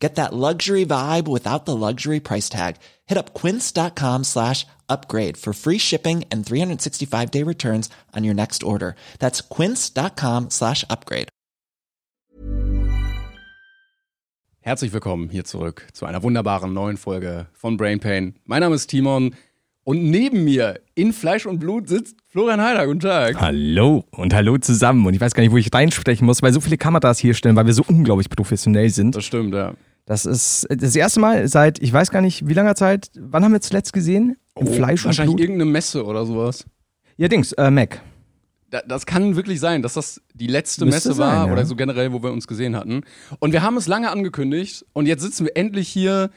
Get that luxury vibe without the luxury price tag. Hit up quince.com slash upgrade for free shipping and 365 day returns on your next order. That's quince.com slash upgrade. Herzlich willkommen hier zurück zu einer wunderbaren neuen Folge von Brain Pain. Mein Name ist Timon und neben mir in Fleisch und Blut sitzt Florian Heider. Guten Tag. Hallo und hallo zusammen. Und ich weiß gar nicht, wo ich reinsprechen muss, weil so viele Kameras hier stellen, weil wir so unglaublich professionell sind. Das stimmt, ja. Das ist das erste Mal seit, ich weiß gar nicht, wie langer Zeit, wann haben wir zuletzt gesehen? Im Oh, Fleisch und Wahrscheinlich Blut? irgendeine Messe oder sowas. Ja, Dings, äh, Mac. Da, das kann wirklich sein, dass das die letzte Müsste Messe war sein, ja. oder so generell, wo wir uns gesehen hatten. Und wir haben es lange angekündigt und jetzt sitzen wir endlich hier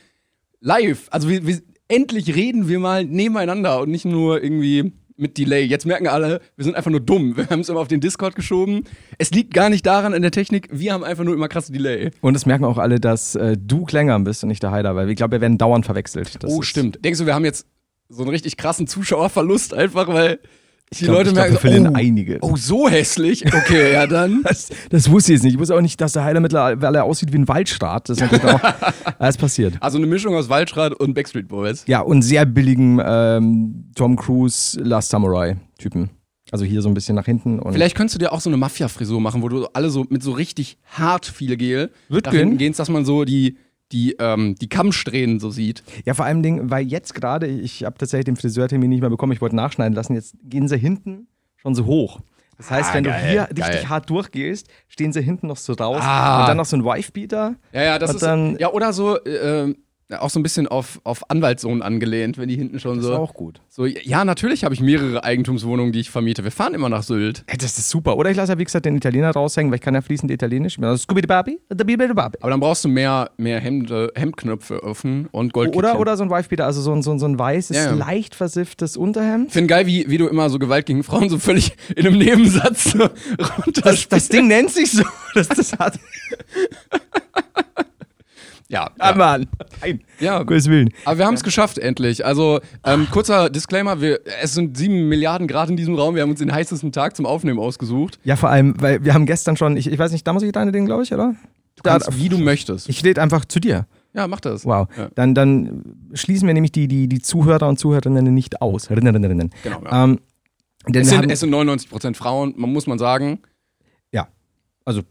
live. Also wir, wir, endlich reden wir mal nebeneinander und nicht nur irgendwie mit Delay. Jetzt merken alle, wir sind einfach nur dumm. Wir haben es immer auf den Discord geschoben. Es liegt gar nicht daran in der Technik, wir haben einfach nur immer krasse Delay. Und es merken auch alle, dass äh, du Klängern bist und nicht der Heider, weil ich glaube, wir werden dauernd verwechselt. Das oh, stimmt. Denkst du, wir haben jetzt so einen richtig krassen Zuschauerverlust einfach, weil die glaub- Leute ich glaub, merken, wir verlieren oh, einige. oh, so hässlich. Okay, ja dann. Das, das wusste ich jetzt nicht. Ich wusste auch nicht, dass der Heider mittlerweile aussieht wie ein Waldschrat. Das ist natürlich auch alles passiert. Also eine Mischung aus Waldschrat und Backstreet Boys. Ja, und sehr billigen ähm, Tom Cruise Last Samurai-Typen. Also hier so ein bisschen nach hinten. Und Vielleicht könntest du dir auch so eine Mafia-Frisur machen, wo du alle so mit so richtig hart viel Gel Wird nach gehen. hinten gehst, dass man so die, die, ähm, die Kammsträhnen so sieht. Ja, vor allem, Ding, weil jetzt gerade, ich habe tatsächlich den Friseurtermin nicht mehr bekommen, ich wollte nachschneiden lassen, jetzt gehen sie hinten schon so hoch. Das heißt, Ah, wenn geil, du hier geil. richtig hart durchgehst, stehen sie hinten noch so raus Ah. und dann noch so ein Wife-Beater. Ja, ja, das ist. dann- ja, oder so, äh, ja, auch so ein bisschen auf, auf Anwaltssohn angelehnt, wenn die hinten schon Das so. ist auch gut. so. Ja, natürlich habe ich mehrere Eigentumswohnungen, die ich vermiete. Wir fahren immer nach Sylt. Ey, Das ist super. Oder ich lasse ja, wie gesagt, den Italiener raushängen, weil ich kann ja fließend Italienisch. Scooby-Babi, Babi. Aber dann brauchst du mehr, mehr Hemde, Hemdknöpfe öffnen und Goldkettchen. Oder, oder so ein Wife-Beater, also so ein, so ein, so ein weißes, Ja, leicht versifftes Unterhemd. Ich finde geil, wie, wie du immer so Gewalt gegen Frauen so völlig in einem Nebensatz so runter. Das, das Ding nennt sich so. Das, das hat. ja, Ah, ja. Mann. Nein. Ja. Gottes Willen. Aber wir haben es geschafft, endlich. Also, ähm, kurzer Disclaimer: wir, Es sind sieben Milliarden Grad in diesem Raum. Wir haben uns den heißesten Tag zum Aufnehmen ausgesucht. Ja, vor allem, weil wir haben gestern schon, ich, ich weiß nicht, da muss ich deine Ding, glaube ich, oder? Du kannst, wie du möchtest. Ich rede einfach zu dir. ja, mach das. Wow. Ja. Dann, dann schließen wir nämlich die, die, die Zuhörer und Zuhörerinnen nicht aus. Rinnerinnen. Genau, ja. Ähm, Es sind, es sind 99% Frauen, man muss man sagen. ja, also.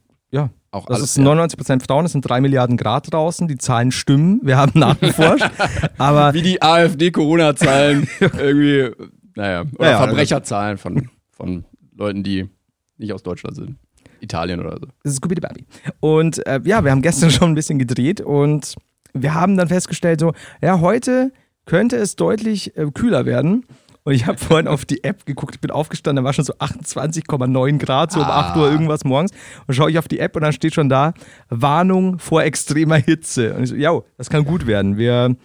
Auch Das alles, ist 99% Frauen, es sind 3 Milliarden Grad draußen, die Zahlen stimmen, wir haben nachgeforscht. aber Wie die AfD-Corona-Zahlen irgendwie, naja, oder Ja, ja, Verbrecherzahlen von, von Leuten, die nicht aus Deutschland sind. Italien oder so. Das ist Scooby Baby. Und äh, ja, wir haben gestern schon ein bisschen gedreht und wir haben dann festgestellt, so, ja, heute könnte es deutlich äh, kühler werden. Und ich habe vorhin auf die App geguckt, ich bin aufgestanden, da war schon so 28,9 Grad, so um 8 Uhr irgendwas morgens. Und schaue ich auf die App und dann steht schon da, Warnung vor extremer Hitze. Und ich so, ja, das kann gut werden. Wir,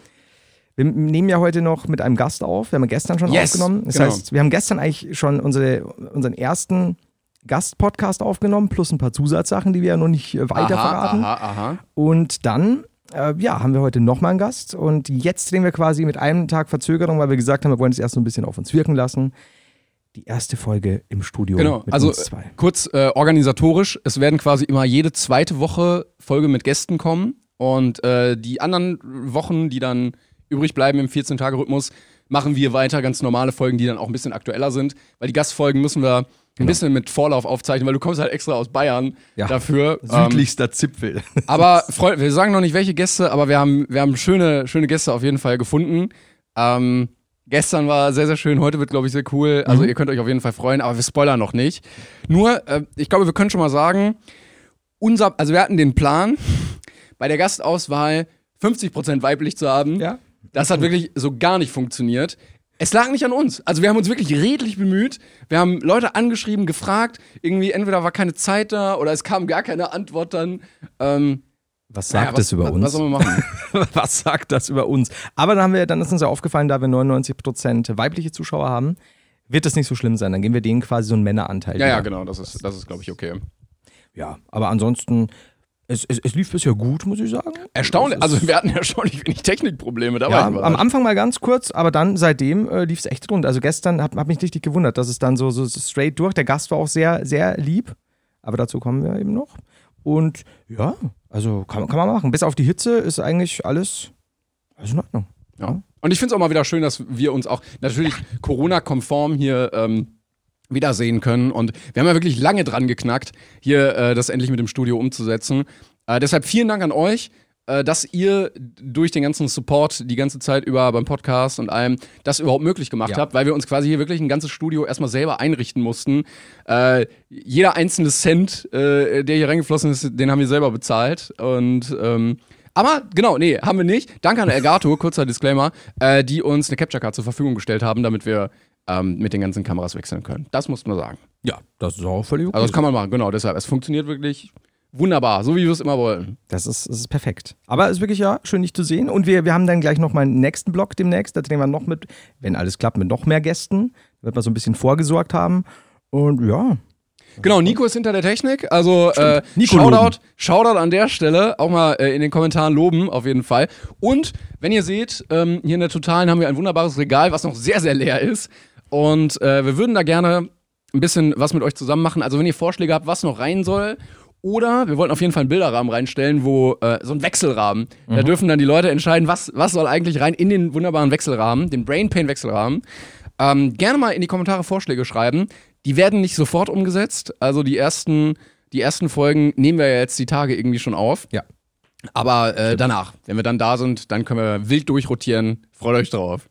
wir nehmen ja heute noch mit einem Gast auf, wir haben gestern schon Yes, aufgenommen. Das genau. heißt, wir haben gestern eigentlich schon unsere, unseren ersten Gastpodcast aufgenommen, plus ein paar Zusatzsachen, die wir ja noch nicht äh, weiter aha, verraten. aha, aha. Und dann, äh, ja, haben wir heute nochmal einen Gast. Und jetzt drehen wir quasi mit einem Tag Verzögerung, weil wir gesagt haben, wir wollen es erst so ein bisschen auf uns wirken lassen. Die erste Folge im Studio Genau, also kurz äh, organisatorisch, es werden quasi immer jede zweite Woche Folge mit Gästen kommen und äh, die anderen Wochen, die dann übrig bleiben im 14-Tage-Rhythmus, machen wir weiter ganz normale Folgen, die dann auch ein bisschen aktueller sind, weil die Gastfolgen müssen wir ein bisschen mit Vorlauf aufzeichnen, weil du kommst halt extra aus Bayern Ja. dafür. Ähm, Südlichster Zipfel. aber Freunde, wir sagen noch nicht welche Gäste, aber wir haben, wir haben schöne, schöne Gäste auf jeden Fall gefunden. Ähm, gestern war sehr, sehr schön, heute wird, glaube ich, sehr cool. Also ihr könnt euch auf jeden Fall freuen, aber wir spoilern noch nicht. Nur, äh, ich glaube, wir können schon mal sagen, unser, also wir hatten den Plan, bei der Gastauswahl 50% weiblich zu haben. Ja. Das hat wirklich so gar nicht funktioniert. Es lag nicht an uns. Also wir haben uns wirklich redlich bemüht. Wir haben Leute angeschrieben, gefragt. Irgendwie entweder war keine Zeit da oder es kam gar keine Antwort dann. Ähm, Was naja, sagt was, das über was, uns? Was sollen wir machen? Was sagt das über uns? Aber dann, haben wir, dann ist uns ja aufgefallen, da wir 99% weibliche Zuschauer haben, wird das nicht so schlimm sein. Dann geben wir denen quasi so einen Männeranteil. Ja, ja, genau, das ist, das ist glaube ich, okay. Ja, aber ansonsten, es, es, es lief bisher gut, muss ich sagen. Erstaunlich, also wir hatten erstaunlich wenig Technikprobleme, da Ja, am. Anfang mal ganz kurz, aber dann seitdem äh, lief es echt rund. Also gestern hat, hat mich richtig gewundert, dass es dann so, so straight durch. Der Gast war auch sehr, sehr lieb, aber dazu kommen wir eben noch. Und ja, also kann, man- kann man machen. Bis auf die Hitze ist eigentlich alles, alles in Ordnung. Ja. Und ich finde es auch mal wieder schön, dass wir uns auch natürlich Corona-konform hier ähm, wiedersehen können. Und wir haben ja wirklich lange dran geknackt, hier äh, das endlich mit dem Studio umzusetzen. Äh, deshalb vielen Dank an euch, äh, dass ihr durch den ganzen Support die ganze Zeit über beim Podcast und allem das überhaupt möglich gemacht Ja. habt, weil wir uns quasi hier wirklich ein ganzes Studio erstmal selber einrichten mussten. Äh, jeder einzelne Cent, äh, der hier reingeflossen ist, den haben wir selber bezahlt. Und ähm, aber genau, nee, haben wir nicht. Danke an Elgato, kurzer Disclaimer, äh, die uns eine Capture Card zur Verfügung gestellt haben, damit wir ähm, mit den ganzen Kameras wechseln können. Das muss man sagen. Ja, das ist auch völlig okay. Also das kann man machen, genau, deshalb. Es funktioniert wirklich wunderbar, so wie wir es immer wollen. Das ist, das ist perfekt. Aber es ist wirklich ja schön, dich zu sehen. Und wir, wir haben dann gleich noch mal einen nächsten Block demnächst. Da drehen wir noch mit, wenn alles klappt, mit noch mehr Gästen. Da wird man so ein bisschen vorgesorgt haben. Und ja, Genau, Nico ist hinter der Technik. Also äh, Nico Shoutout. Shoutout an der Stelle. Auch mal äh, in den Kommentaren loben, auf jeden Fall. Und wenn ihr seht, ähm, hier in der Totalen haben wir ein wunderbares Regal, was noch sehr, sehr leer ist. Und äh, wir würden da gerne ein bisschen was mit euch zusammen machen. Also wenn ihr Vorschläge habt, was noch rein soll. Oder wir wollten auf jeden Fall einen Bilderrahmen reinstellen, wo äh, so ein Wechselrahmen. Da dürfen dann die Leute entscheiden, was, was soll eigentlich rein in den wunderbaren Wechselrahmen, den Brain Pain Wechselrahmen. Ähm, gerne mal in die Kommentare Vorschläge schreiben. Die werden nicht sofort umgesetzt. Also die ersten, die ersten Folgen nehmen wir ja jetzt die Tage irgendwie schon auf. Ja. Aber äh, danach, wenn wir dann da sind, dann können wir wild durchrotieren. Freut euch drauf.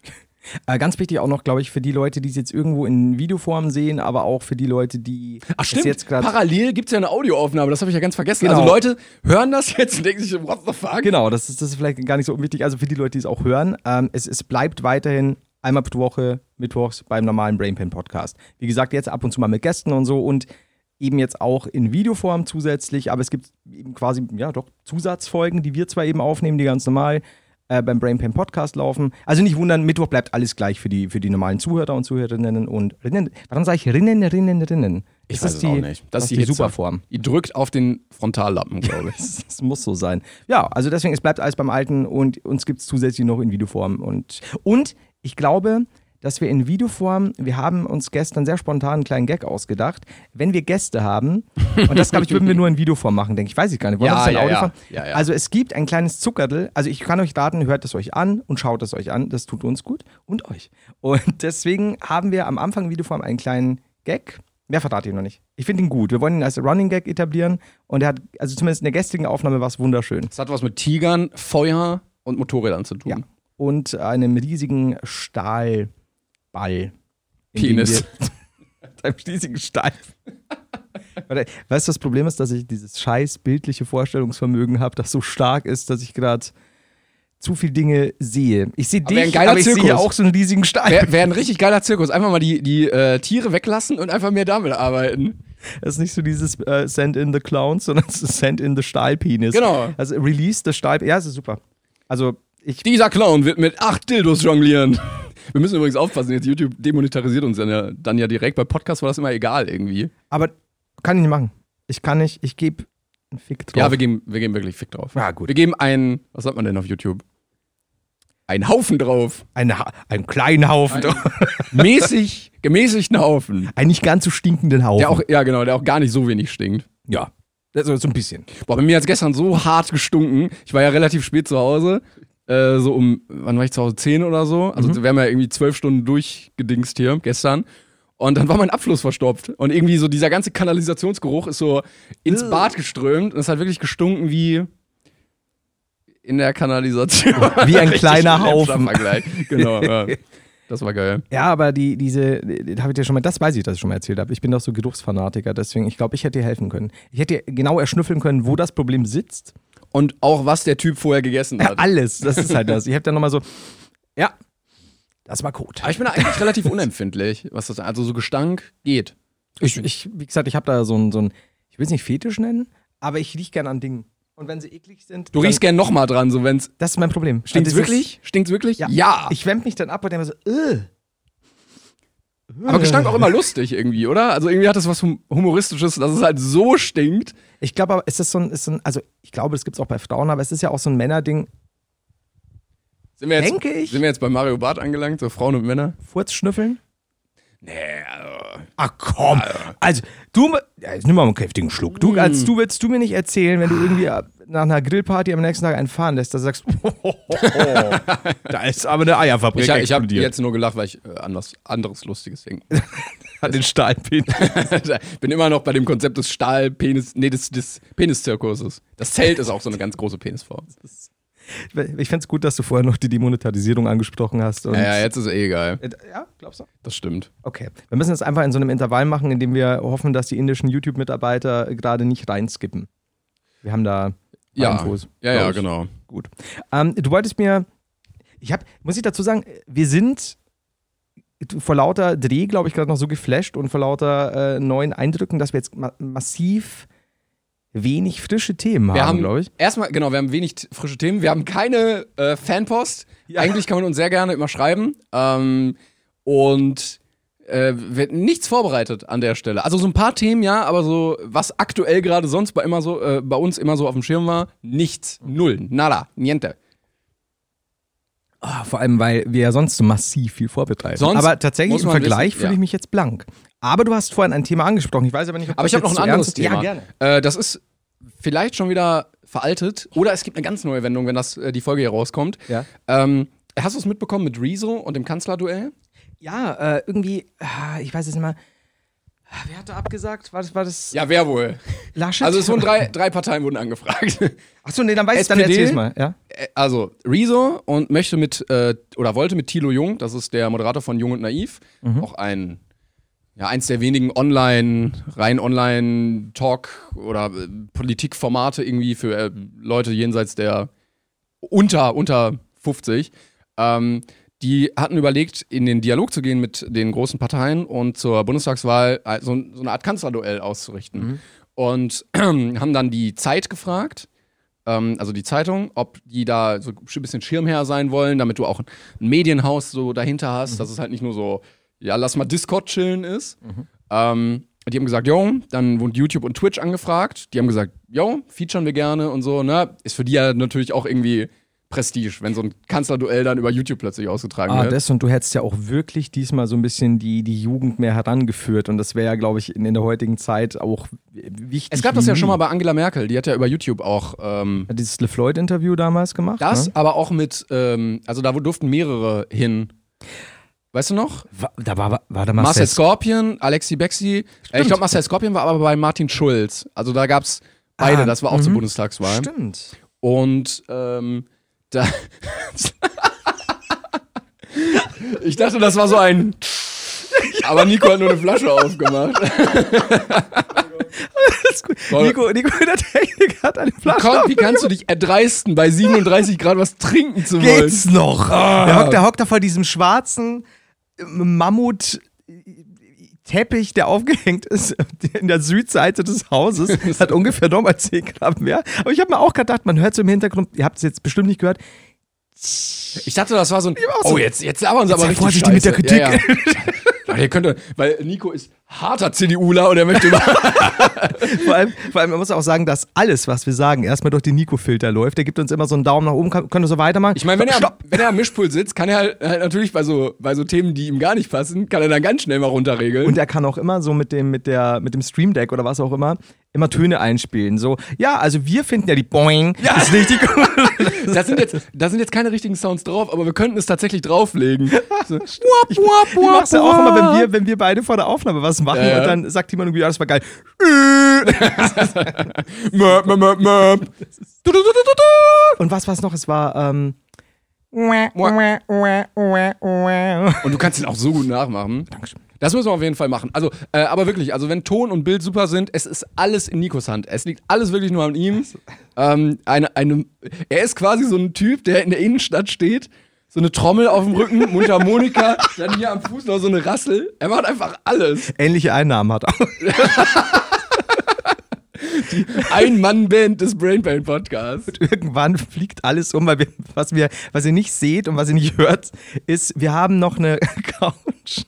Äh, ganz wichtig auch noch, glaube ich, für die Leute, die es jetzt irgendwo in Videoform sehen, aber auch für die Leute, die Ach es stimmt, jetzt gerade. parallel gibt es ja eine Audioaufnahme, das habe ich ja ganz vergessen. Genau. Also Leute hören das jetzt und denken sich, what the fuck? Genau, das ist, das ist vielleicht gar nicht so unwichtig. Also für die Leute, die es auch hören, ähm, es, es bleibt weiterhin einmal pro Woche, mittwochs beim normalen Brainpan Podcast. Wie gesagt, jetzt ab und zu mal mit Gästen und so und eben jetzt auch in Videoform zusätzlich, aber es gibt eben quasi, ja doch, Zusatzfolgen, die wir zwar eben aufnehmen, die ganz normal äh, beim Brainpan Podcast laufen. Also nicht wundern, Mittwoch bleibt alles gleich für die, für die normalen Zuhörer und Zuhörerinnen und Rinnen. Warum sage ich Rinnen, Rinnen, Rinnen? Ich Ist weiß das es die, auch nicht. Das, ist die, Hitze. Superform. Ihr drückt auf den Frontallappen, glaube ich. Das, das muss so sein. Ja, also deswegen, es bleibt alles beim Alten und uns gibt es zusätzlich noch in Videoform. Und, und ich glaube, dass wir in Videoform, wir haben uns gestern sehr spontan einen kleinen Gag ausgedacht, wenn wir Gäste haben, und das glaube ich, würden wir nur in Videoform machen, denke ich, weiß ich gar nicht. Wollen Ja, wir das in ja, ja. Ja, ja. Also es gibt ein kleines Zuckerl, also ich kann euch raten, hört es euch an und schaut es euch an, das tut uns gut und euch. Und deswegen haben wir am Anfang in Videoform einen kleinen Gag, Mehr verrate ich noch nicht. Ich finde ihn gut. Wir wollen ihn als Running Gag etablieren und er hat, also zumindest in der gestrigen Aufnahme war es wunderschön. Es hat was mit Tigern, Feuer und Motorrädern zu tun. Ja. Und einem riesigen Stahlball. Dem Penis. wir- einem riesigen. Warte, Weißt du, das Problem ist, dass ich dieses scheiß bildliche Vorstellungsvermögen habe, das so stark ist, dass ich gerade zu viele Dinge sehe. Ich sehe ein dich, geiler aber ich sehe Zirkus. auch so einen riesigen Stahl. Wäre wär ein richtig geiler Zirkus. Einfach mal die, die äh, Tiere weglassen und einfach mehr damit arbeiten. Das ist nicht so dieses äh, Send in the Clowns, sondern Send in the Stahlpenis. Genau. Also Release the Stahl. Ja, es ist super. Also ich. Dieser Clown wird mit acht Dildos jonglieren. Wir müssen übrigens aufpassen, jetzt YouTube demonetarisiert uns dann ja, dann ja direkt. Bei Podcasts war das immer egal irgendwie. Aber kann ich nicht machen. Ich kann nicht. Ich gebe einen Fick drauf. Ja, wir geben, wir geben wirklich Fick drauf. Ja, gut. Wir geben einen, was sagt man denn auf YouTube? Einen Haufen drauf. Ein, Ha- einen kleinen Haufen. Mäßig, gemäßigten Haufen. Einen nicht ganz so stinkenden Haufen. Der auch, ja genau, der auch gar nicht so wenig stinkt. ja. Also so ein bisschen. Boah, bei mir hat es gestern so hart gestunken. Ich war ja relativ spät zu Hause. Äh, so um, wann war ich zu Hause? 10 oder so. Also wir haben ja irgendwie zwölf Stunden durchgedingst hier gestern. Und dann war mein Abfluss verstopft. Und irgendwie so dieser ganze Kanalisationsgeruch ist so ins Bad geströmt. Und es hat wirklich gestunken wie in der Kanalisation. Wie ein kleiner Haufen. Genau, ja. Das war geil. Ja, aber die, diese, das habe ich dir schon mal, das weiß ich, dass ich schon mal erzählt habe. Ich bin doch so Geruchsfanatiker, deswegen, ich glaube, ich hätte dir helfen können. Ich hätte dir genau erschnüffeln können, wo das Problem sitzt. Und auch was der Typ vorher gegessen Ja, hat. alles, das ist halt das. Ich habe dann nochmal so, ja, das war Code. Aber ich bin da eigentlich relativ unempfindlich, was das also so Gestank geht. Ich, ich, wie gesagt, ich habe da so ein, so ein, ich will es nicht Fetisch nennen, aber ich rieche gern an Dingen. Und wenn sie eklig sind, Du riechst gern nochmal dran, so wenn's. das ist mein Problem. Stinkt's Also wirklich? Stinkt's wirklich? Ja. Ich wemp mich dann ab und denke mir so, äh. Aber gestank auch immer lustig irgendwie, oder? Also irgendwie hat das was hum- Humoristisches, dass es halt so stinkt. Ich glaube aber, ist das so ein, ist so ein, also ich glaube, das gibt es auch bei Frauen, aber es ist ja auch so ein Männerding, Sind wir jetzt, Denke ich. Sind wir jetzt bei Mario Barth angelangt, so Frauen und Männer? Furzschnüffeln. Nee, also. Ach komm. Also, du, ja, jetzt nimm mal einen kräftigen Schluck. Du, als du willst du mir nicht erzählen, wenn du irgendwie nach einer Grillparty am nächsten Tag einen fahren lässt, dass du sagst, da ist aber eine Eierfabrik Ich, ich habe jetzt nur gelacht, weil ich äh, anders, anderes Lustiges denke. Hat den Stahlpin. Bin immer noch bei dem Konzept des Stahlpenis, nee, des, des Peniszirkuses. Das Zelt ist auch so eine ganz große Penisform. Ich fände es gut, dass du vorher noch die Demonetarisierung angesprochen hast. Und Ja, ja, jetzt ist eh egal. ja, glaubst du? Das stimmt. Okay. Wir müssen das einfach in so einem Intervall machen, in dem wir hoffen, dass die indischen YouTube-Mitarbeiter gerade nicht reinskippen. Wir haben da Ja, Infos. ja, ja, ich. genau. Gut. Ähm, du wolltest mir, ich habe, muss ich dazu sagen, wir sind vor lauter Dreh, glaube ich, gerade noch so geflasht und vor lauter äh, neuen Eindrücken, dass wir jetzt ma massiv wenig frische Themen Wir haben, glaube ich. erstmal, genau, wir haben wenig frische Themen. Wir haben keine äh, Fanpost. Eigentlich kann man uns sehr gerne immer schreiben. Ähm, und äh, wird nichts vorbereitet an der Stelle. Also so ein paar Themen, ja, aber so, was aktuell gerade sonst bei, immer so, äh, bei uns immer so auf dem Schirm war, nichts. Null. Nada. Niente. Ah, vor allem, weil wir ja sonst so massiv viel vorbereiten. Sonst aber tatsächlich im Vergleich wissen, fühle ja. ich mich jetzt blank. Aber du hast vorhin ein Thema angesprochen. Ich weiß aber nicht, ob Aber ich habe noch ein anderes. Thema. Ja, gerne. Äh, das ist vielleicht schon wieder veraltet oder es gibt eine ganz neue Wendung, wenn das äh, die Folge hier rauskommt. Ja. Ähm, hast du es mitbekommen mit Rezo und dem Kanzlerduell? Ja, äh, irgendwie, ah, ich weiß es nicht mehr. Ah, Wer hat da abgesagt? War das, war das Ja, wer wohl? Laschet? Also es wurden drei, drei Parteien wurden angefragt. Achso, nee, dann weiß ich, dann SPD? erzähl's mal. Ja? Äh, also Rezo und möchte mit äh, oder wollte mit Thilo Jung, das ist der Moderator von Jung und Naiv, auch ein ja eins der wenigen Online rein Online Talk oder äh, Politikformate irgendwie für äh, Leute jenseits der unter unter 50. Ähm, die hatten überlegt, in den Dialog zu gehen mit den großen Parteien und zur Bundestagswahl äh, so, so eine Art Kanzlerduell auszurichten. Und haben dann die Zeit gefragt, ähm, also die Zeitung, ob die da so ein bisschen Schirmherr sein wollen, damit du auch ein Medienhaus so dahinter hast, dass es halt nicht nur so, ja, lass mal Discord chillen ist. Ähm, die haben gesagt, jo, dann wurden YouTube und Twitch angefragt. Die haben gesagt, jo, featuren wir gerne und so, ne? Ist für die ja natürlich auch irgendwie Prestige, wenn so ein Kanzlerduell dann über YouTube plötzlich ausgetragen Ah, wird. das und du hättest ja auch wirklich diesmal so ein bisschen die, die Jugend mehr herangeführt und das wäre ja, glaube ich, in, in der heutigen Zeit auch wichtig. es gab das ja schon mal bei Angela Merkel, die hat ja über YouTube auch ähm, Hat dieses LeFloid-Interview damals gemacht. das, Ne? aber auch mit, ähm, also da durften mehrere hin. Weißt du noch? War, da war, war der Marcel Marcel Scorpion, Alexi Bexi. Äh, ich glaube, Marcel Scorpion war aber bei Martin Schulz. Also da gab es beide, Ah, das war auch mhm. zur Bundestagswahl. Stimmt. Und ähm, da. ich dachte, das war so ein. Aber Nico hat nur eine Flasche aufgemacht. Alles gut. Voll. Nico, Nico, der Technik hat eine Flasche. Komm, wie kannst du dich erdreisten, bei 37 Grad was trinken zu wollen? Geht's noch? Der, hockt, der hockt da vor diesem schwarzen äh, Mammut. Teppich, der aufgehängt ist in der Südseite des Hauses, hat ungefähr nochmal 10 Gramm mehr. Aber ich habe mir auch gedacht, man hört so im Hintergrund, ihr habt es jetzt bestimmt nicht gehört, Ich dachte, das war so ein. Oh, jetzt, jetzt labern sie aber sei richtig vorsichtig mit der. Kritik. Ja, ja. Weil, ihr könnt, weil Nico ist harter CDUler und er möchte über. vor allem, vor allem, man muss auch sagen, dass alles, was wir sagen, erstmal durch den Nico-Filter läuft. Der gibt uns immer so einen Daumen nach oben, kann, können wir so weitermachen. Ich meine, wenn er, wenn er am Mischpult sitzt, kann er halt, halt natürlich bei so, bei so Themen, die ihm gar nicht passen, kann er dann ganz schnell mal runterregeln. Und er kann auch immer so mit dem, mit der, mit dem Stream Deck oder was auch immer, immer Töne einspielen. So, ja, also wir finden ja die Boing Ja. ist richtig gut. da, sind jetzt, da sind jetzt keine richtigen Sounds drauf, aber wir könnten es tatsächlich drauflegen. So, Ich, ich mach's ja auch immer, wenn wir, wenn wir beide vor der Aufnahme was machen Ja, ja. und dann sagt jemand irgendwie, ja, das war geil. Möp, möp, möp. Und was war's noch? Es war, ähm, Und du kannst ihn auch so gut nachmachen. Dankeschön. Das müssen wir auf jeden Fall machen. Also, äh, aber wirklich, also wenn Ton und Bild super sind, es ist alles in Nikos Hand. Es liegt alles wirklich nur an ihm. Ähm, eine, eine, er ist quasi so ein Typ, der in der Innenstadt steht, so eine Trommel auf dem Rücken, Mundharmonika, dann hier am Fuß noch so eine Rassel. Er macht einfach alles. ähnliche Einnahmen hat. Ein-Mann-Band des Brain Pain Podcasts. Irgendwann fliegt alles um, weil wir, was wir, was ihr nicht seht und was ihr nicht hört, ist, wir haben noch eine Couch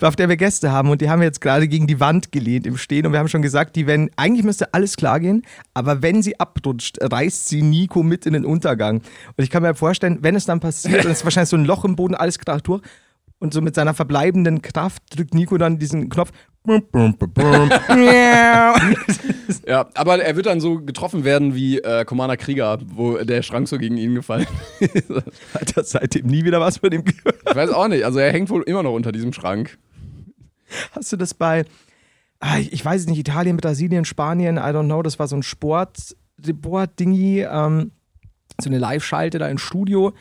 auf der wir Gäste haben und die haben wir jetzt gerade gegen die Wand gelehnt im Stehen und wir haben schon gesagt, die wenn eigentlich müsste alles klar gehen, aber wenn sie abrutscht, reißt sie Nico mit in den Untergang. Und ich kann mir vorstellen, wenn es dann passiert, dann ist wahrscheinlich so ein Loch im Boden, alles gerade durch und so mit seiner verbleibenden Kraft drückt Nico dann diesen Knopf. Ja, aber er wird dann so getroffen werden wie äh, Commander Krieger, wo der Schrank so gegen ihn gefallen ist. Hat er seitdem nie wieder was von ihm gehört. Ich weiß auch nicht. Also er hängt wohl immer noch unter diesem Schrank. Hast du das bei, ah, ich weiß es nicht, Italien, Brasilien, Spanien, I don't know, das war so ein Sport, Sport-Dingi, ähm, so eine Live-Schalte da im Studio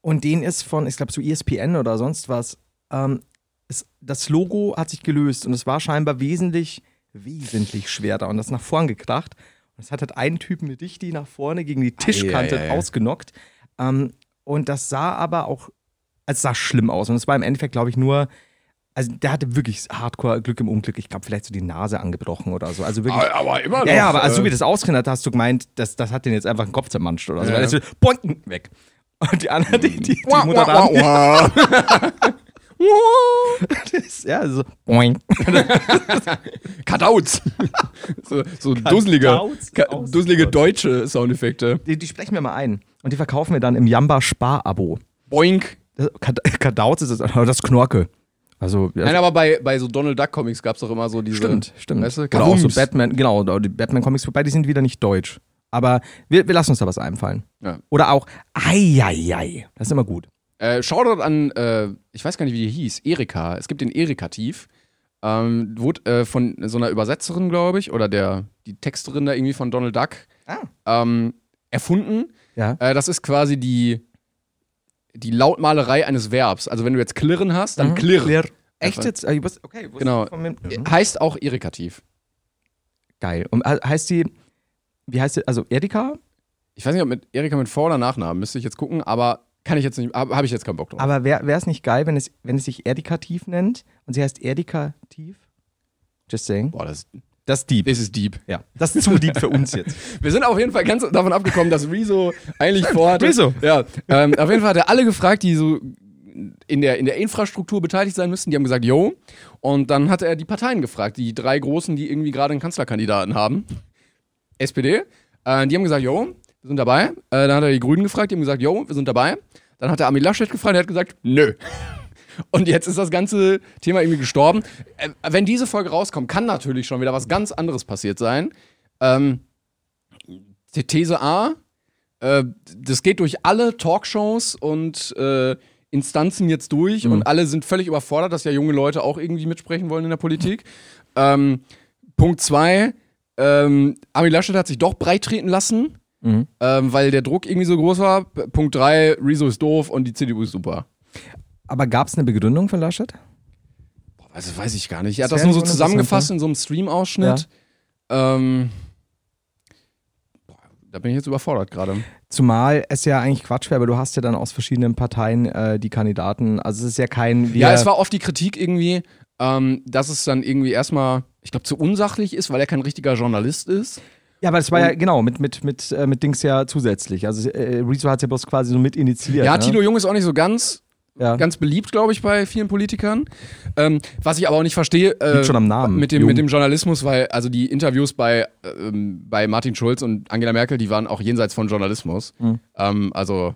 und den ist von, ich glaube, so ESPN oder sonst was, ähm, es, das Logo hat sich gelöst und es war scheinbar wesentlich, wesentlich schwerer und das nach vorn gekracht. Und es hat halt einen Typen mit Dichti nach vorne gegen die Tischkante Ei, ei, ei. ausgenockt. Ähm, und das sah aber auch, es sah schlimm aus. Und es war im Endeffekt, glaube ich, nur, also der hatte wirklich hardcore Glück im Unglück. Ich glaube, vielleicht so die Nase angebrochen oder so. Also wirklich. Aber immer noch. Ja, ja, aber als äh, du mir das ausgeredet hast, hast du gemeint, das, das hat den jetzt einfach den Kopf zermanscht oder so. Ja. Weil das so, weg. Und die anderen, die, die, die wah, wah. das- ja, so, boing. Kadauz. so so dusselige, ka- aus- dusselige deutsche Soundeffekte. Die, die sprechen wir mal ein. Und die verkaufen wir dann im Jamba Spar-Abo. Boink. Kadauz ist das, das Knorke. Also, Nein, aber bei, bei so Donald Duck Comics gab es doch immer so diese. Stimmt, stimmt. Weißt du? Oder auch so. Batman, genau, die Batman-Comics, wobei die sind wieder nicht deutsch. Aber wir, wir lassen uns da was einfallen. Ja. Oder auch Eieiei. Das ist immer gut. Äh, Shoutout an, äh, ich weiß gar nicht, wie die hieß, Erika. Es gibt den Erika-Tief. Ähm, wurde äh, von so einer Übersetzerin, glaube ich, oder der, die Texterin da irgendwie von Donald Duck Ah. ähm, erfunden. Ja. Äh, das ist quasi die, die Lautmalerei eines Verbs. Also wenn du jetzt klirren hast, dann Mhm. klirr. Klirr. Echt jetzt? Ah, Okay, wusste Genau. Mhm. Heißt auch Erikativ. Geil. Und he- heißt die, wie heißt die, also Erika? Ich weiß nicht, ob mit Erika mit Vor- oder Nachnamen, müsste ich jetzt gucken, aber kann ich jetzt nicht, habe hab ich jetzt keinen Bock drauf. Aber wäre es nicht geil, wenn es, wenn es sich Erdikativ nennt und sie heißt Erdikativ? Just saying. Boah, das, Das ist deep. das ist deep. Ja. Das ist zu deep für uns jetzt. Wir sind auf jeden Fall ganz davon abgekommen, dass Rezo eigentlich vorhatte. Rezo. Ja. Ähm, auf jeden Fall hat er alle gefragt, die so in der, in der Infrastruktur beteiligt sein müssten. Die haben gesagt, yo. Und dann hat er die Parteien gefragt, die drei großen, die irgendwie gerade einen Kanzlerkandidaten haben. SPD. Äh, die haben gesagt, yo, wir sind dabei. Äh, dann hat er die Grünen gefragt, die haben gesagt, yo, wir sind dabei. Dann hat er Armin Laschet gefragt, der hat gesagt, nö. Und jetzt ist das ganze Thema irgendwie gestorben. Äh, wenn diese Folge rauskommt, kann natürlich schon wieder was ganz anderes passiert sein. Ähm, die These A, äh, das geht durch alle Talkshows und äh, Instanzen jetzt durch und alle sind völlig überfordert, dass ja junge Leute auch irgendwie mitsprechen wollen in der Politik. Ähm, Punkt zwei, ähm, Armin Laschet hat sich doch breit treten lassen, Mhm. ähm, weil der Druck irgendwie so groß war. Punkt drei, Rezo ist doof und die CDU ist super. Aber gab es eine Begründung für Laschet? Boah, also weiß ich gar nicht. Er hat Das das nur so zusammengefasst in so einem Stream-Ausschnitt. Ähm, boah, da bin ich jetzt überfordert gerade. Zumal es ja eigentlich Quatsch wäre, aber du hast ja dann aus verschiedenen Parteien äh, die Kandidaten. Also es ist ja kein. Ja, es war oft die Kritik irgendwie, ähm, dass es dann irgendwie erstmal, ich glaube, zu unsachlich ist, weil er kein richtiger Journalist ist. Ja, aber das war ja genau mit, mit, mit, äh, mit Dings ja zusätzlich. Also äh, Rezo hat es ja bloß quasi so mit initiiert. Ja, ne? Tilo Jung ist auch nicht so ganz, ja. ganz beliebt, glaube ich, bei vielen Politikern. Ähm, was ich aber auch nicht verstehe, äh, Liegt schon am Namen. mit dem, Jung. mit dem Journalismus, weil also die Interviews bei, ähm, bei Martin Schulz und Angela Merkel, die waren auch jenseits von Journalismus. Mhm. Ähm, also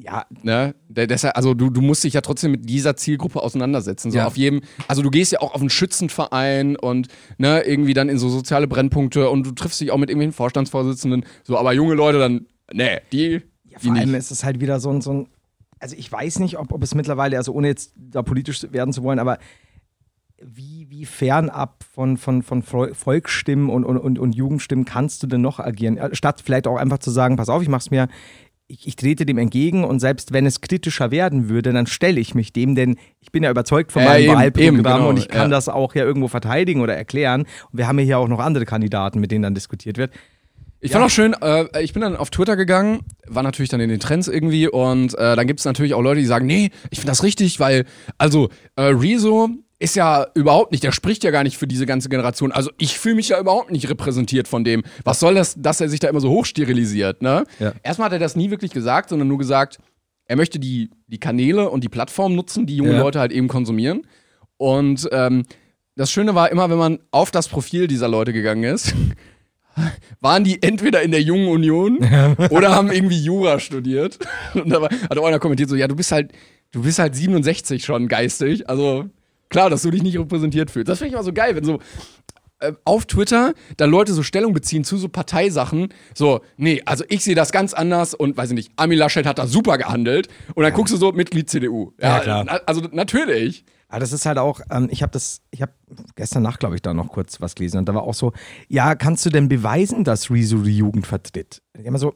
ja, Ne? Deshalb, also du, du musst dich ja trotzdem mit dieser Zielgruppe auseinandersetzen. So Ja. auf jedem, also du gehst ja auch auf einen Schützenverein und ne, irgendwie dann in so soziale Brennpunkte und du triffst dich auch mit irgendwelchen Vorstandsvorsitzenden. So, aber junge Leute dann, ne, die, Ja, die vor allem nicht. ist es halt wieder so ein, so ein also ich weiß nicht, ob, ob es mittlerweile, also ohne jetzt da politisch werden zu wollen, aber wie, wie fernab von, von, von Vol- Volksstimmen und, und, und, und Jugendstimmen kannst du denn noch agieren? Ja, Statt vielleicht auch einfach zu sagen, pass auf, ich mach's mir, ich, ich trete dem entgegen und selbst wenn es kritischer werden würde, dann stelle ich mich dem, denn ich bin ja überzeugt von Ja, meinem eben, Wahlprogramm eben, genau, und ich kann ja. das auch ja irgendwo verteidigen oder erklären. Und wir haben ja hier auch noch andere Kandidaten, mit denen dann diskutiert wird. Ich fand auch schön, äh, ich bin dann auf Twitter gegangen, war natürlich dann in den Trends irgendwie und äh, dann gibt es natürlich auch Leute, die sagen, nee, ich finde das richtig, weil, also, äh, Rezo ist ja überhaupt nicht, der spricht ja gar nicht für diese ganze Generation. Also ich fühle mich ja überhaupt nicht repräsentiert von dem. Was soll das, dass er sich da immer so hochsterilisiert, ne? Ja. Erstmal hat er das nie wirklich gesagt, sondern nur gesagt, er möchte die, die Kanäle und die Plattform nutzen, die junge Ja. Leute halt eben konsumieren. Und ähm, das Schöne war immer, wenn man auf das Profil dieser Leute gegangen ist, waren die entweder in der Jungen Union oder haben irgendwie Jura studiert. Und da war, hat auch einer kommentiert so, ja, du bist halt, du bist halt 67 schon geistig. Also klar, dass du dich nicht repräsentiert fühlst. Das finde ich immer so geil, wenn so äh, auf Twitter da Leute so Stellung beziehen zu so Parteisachen. So, nee, also ich sehe das ganz anders und weiß ich nicht, Armin Laschet hat da super gehandelt. Und dann guckst du so Mitglied CDU. Ja, klar. na- Also natürlich. Aber das ist halt auch, ähm, ich habe das, ich habe gestern Nacht, glaube ich, da noch kurz was gelesen und da war auch so, ja, kannst du denn beweisen, dass Rezo die Jugend vertritt? Immer so,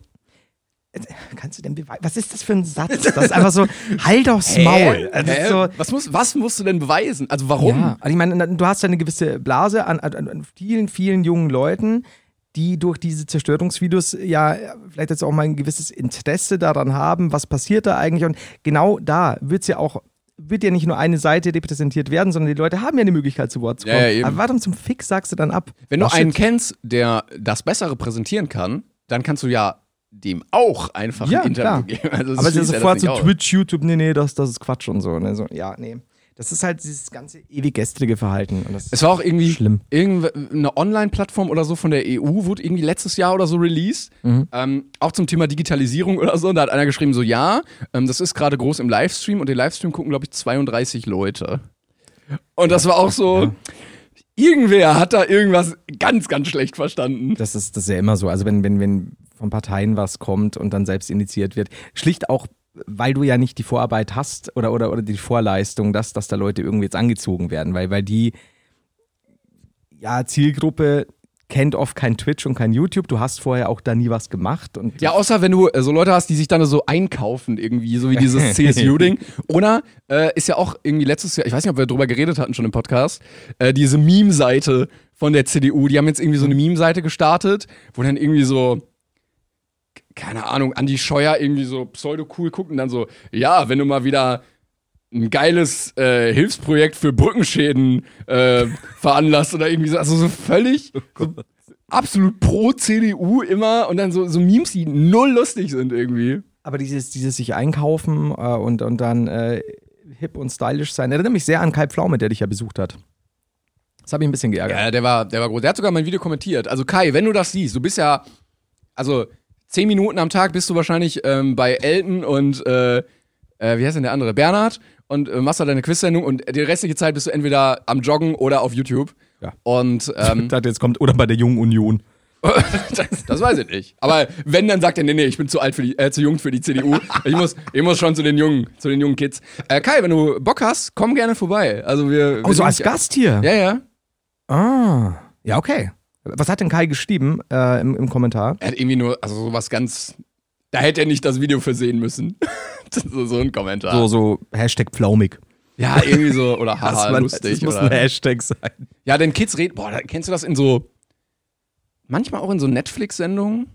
kannst du denn beweisen, was ist das für ein Satz? Das ist einfach so, halt aufs Maul. Also Hä? so, was, muss, was musst du denn beweisen? Also warum? Ja, also ich meine, du hast ja eine gewisse Blase an, an, an vielen, vielen jungen Leuten, die durch diese Zerstörungsvideos ja vielleicht jetzt auch mal ein gewisses Interesse daran haben, was passiert da eigentlich. Und genau da wird es ja auch, wird ja nicht nur eine Seite repräsentiert werden, sondern die Leute haben ja eine Möglichkeit zu Wort zu Ja, kommen. ja, eben. Aber warum zum Fick sagst du dann ab? Wenn du Oh, einen shit. kennst, der das besser repräsentieren kann, dann kannst du ja dem auch einfach Ja, ein Interview klar. geben. Also Aber es ist ja sofort so aus. Twitch, YouTube, nee, nee, das, das ist Quatsch und so. Ne? so. Ja, nee. Das ist halt dieses ganze ewig gestrige Verhalten. Es war auch irgendwie Schlimm. irgendeine Online-Plattform oder so von der EU, wurde irgendwie letztes Jahr oder so released. Mhm. Ähm, auch zum Thema Digitalisierung oder so. Und da hat einer geschrieben: so, ja, ähm, das ist gerade groß im Livestream und den Livestream gucken, glaube ich, 32 Leute. Und das war auch so. Irgendwer hat da irgendwas ganz, ganz schlecht verstanden. Das ist, das ist ja immer so. Also wenn, wenn, wenn von Parteien was kommt und dann selbst initiiert wird, schlicht auch, weil du ja nicht die Vorarbeit hast oder, oder, oder die Vorleistung, dass, dass da Leute irgendwie jetzt angezogen werden, weil, weil die ja, Zielgruppe kennt oft kein Twitch und kein YouTube. Du hast vorher auch da nie was gemacht. Und Ja, außer wenn du äh, so Leute hast, die sich dann so einkaufen irgendwie, so wie dieses CSU-Ding. Oder äh, ist ja auch irgendwie letztes Jahr, ich weiß nicht, ob wir drüber geredet hatten schon im Podcast, äh, diese Meme-Seite von der CDU, die haben jetzt irgendwie so eine Meme-Seite gestartet, wo dann irgendwie so, keine Ahnung, Andi Scheuer irgendwie so pseudo-cool guckt und dann so, ja, wenn du mal wieder ein geiles äh, Hilfsprojekt für Brückenschäden äh, veranlasst oder irgendwie so, also so völlig so absolut pro CDU immer und dann so, so Memes, die null lustig sind irgendwie. Aber dieses, dieses sich einkaufen äh, und, und dann äh, hip und stylisch sein, erinnert mich sehr an Kai Pflaume, der dich ja besucht hat. Das hat mich ein bisschen geärgert. Ja, der war, der war groß. Der hat sogar mein Video kommentiert. Also Kai, wenn du das siehst, du bist ja, also zehn Minuten am Tag bist du wahrscheinlich ähm, bei Elton und äh, äh, wie heißt denn der andere? Bernhard und äh, machst da deine Quiz-Sendung und die restliche Zeit bist du entweder am Joggen oder auf YouTube. Ja. Und ähm, Ich dachte, jetzt kommt, oder bei der Jungen Union. das, das weiß ich nicht. Aber wenn, dann sagt er, nee, nee, ich bin zu alt für die, äh, zu jung für die CDU. Ich muss, ich muss schon zu den jungen, zu den jungen Kids. Äh, Kai, wenn du Bock hast, komm gerne vorbei. Also wir. wir Oh, so als Gast hier? Ja, ja. Ah, ja, okay. Was hat denn Kai geschrieben äh, im, im Kommentar? Er hat irgendwie nur, also sowas ganz. Da hätte er nicht das Video für sehen müssen. So, so ein Kommentar. So, so Hashtag pflaumig. Ja, irgendwie so, oder Das haha, war- lustig. Das muss oder, ein Hashtag sein. ja, denn Kids reden, boah, da, kennst du das in so, manchmal auch in so Netflix-Sendungen?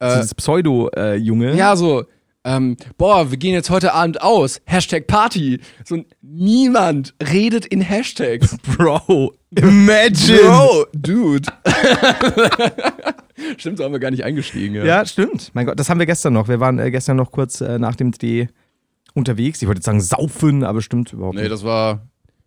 Äh, Dieses Pseudo-Junge. ja, so, ähm, boah, wir gehen jetzt heute Abend aus, Hashtag Party. So, niemand redet in Hashtags. Bro, imagine. Bro, dude. Stimmt, so haben wir gar nicht eingestiegen. Ja. Ja, stimmt. Mein Gott, das haben wir gestern noch. Wir waren äh, gestern noch kurz äh, nach dem Dreh unterwegs. Ich wollte jetzt sagen saufen, aber stimmt überhaupt Nee, nicht. das war,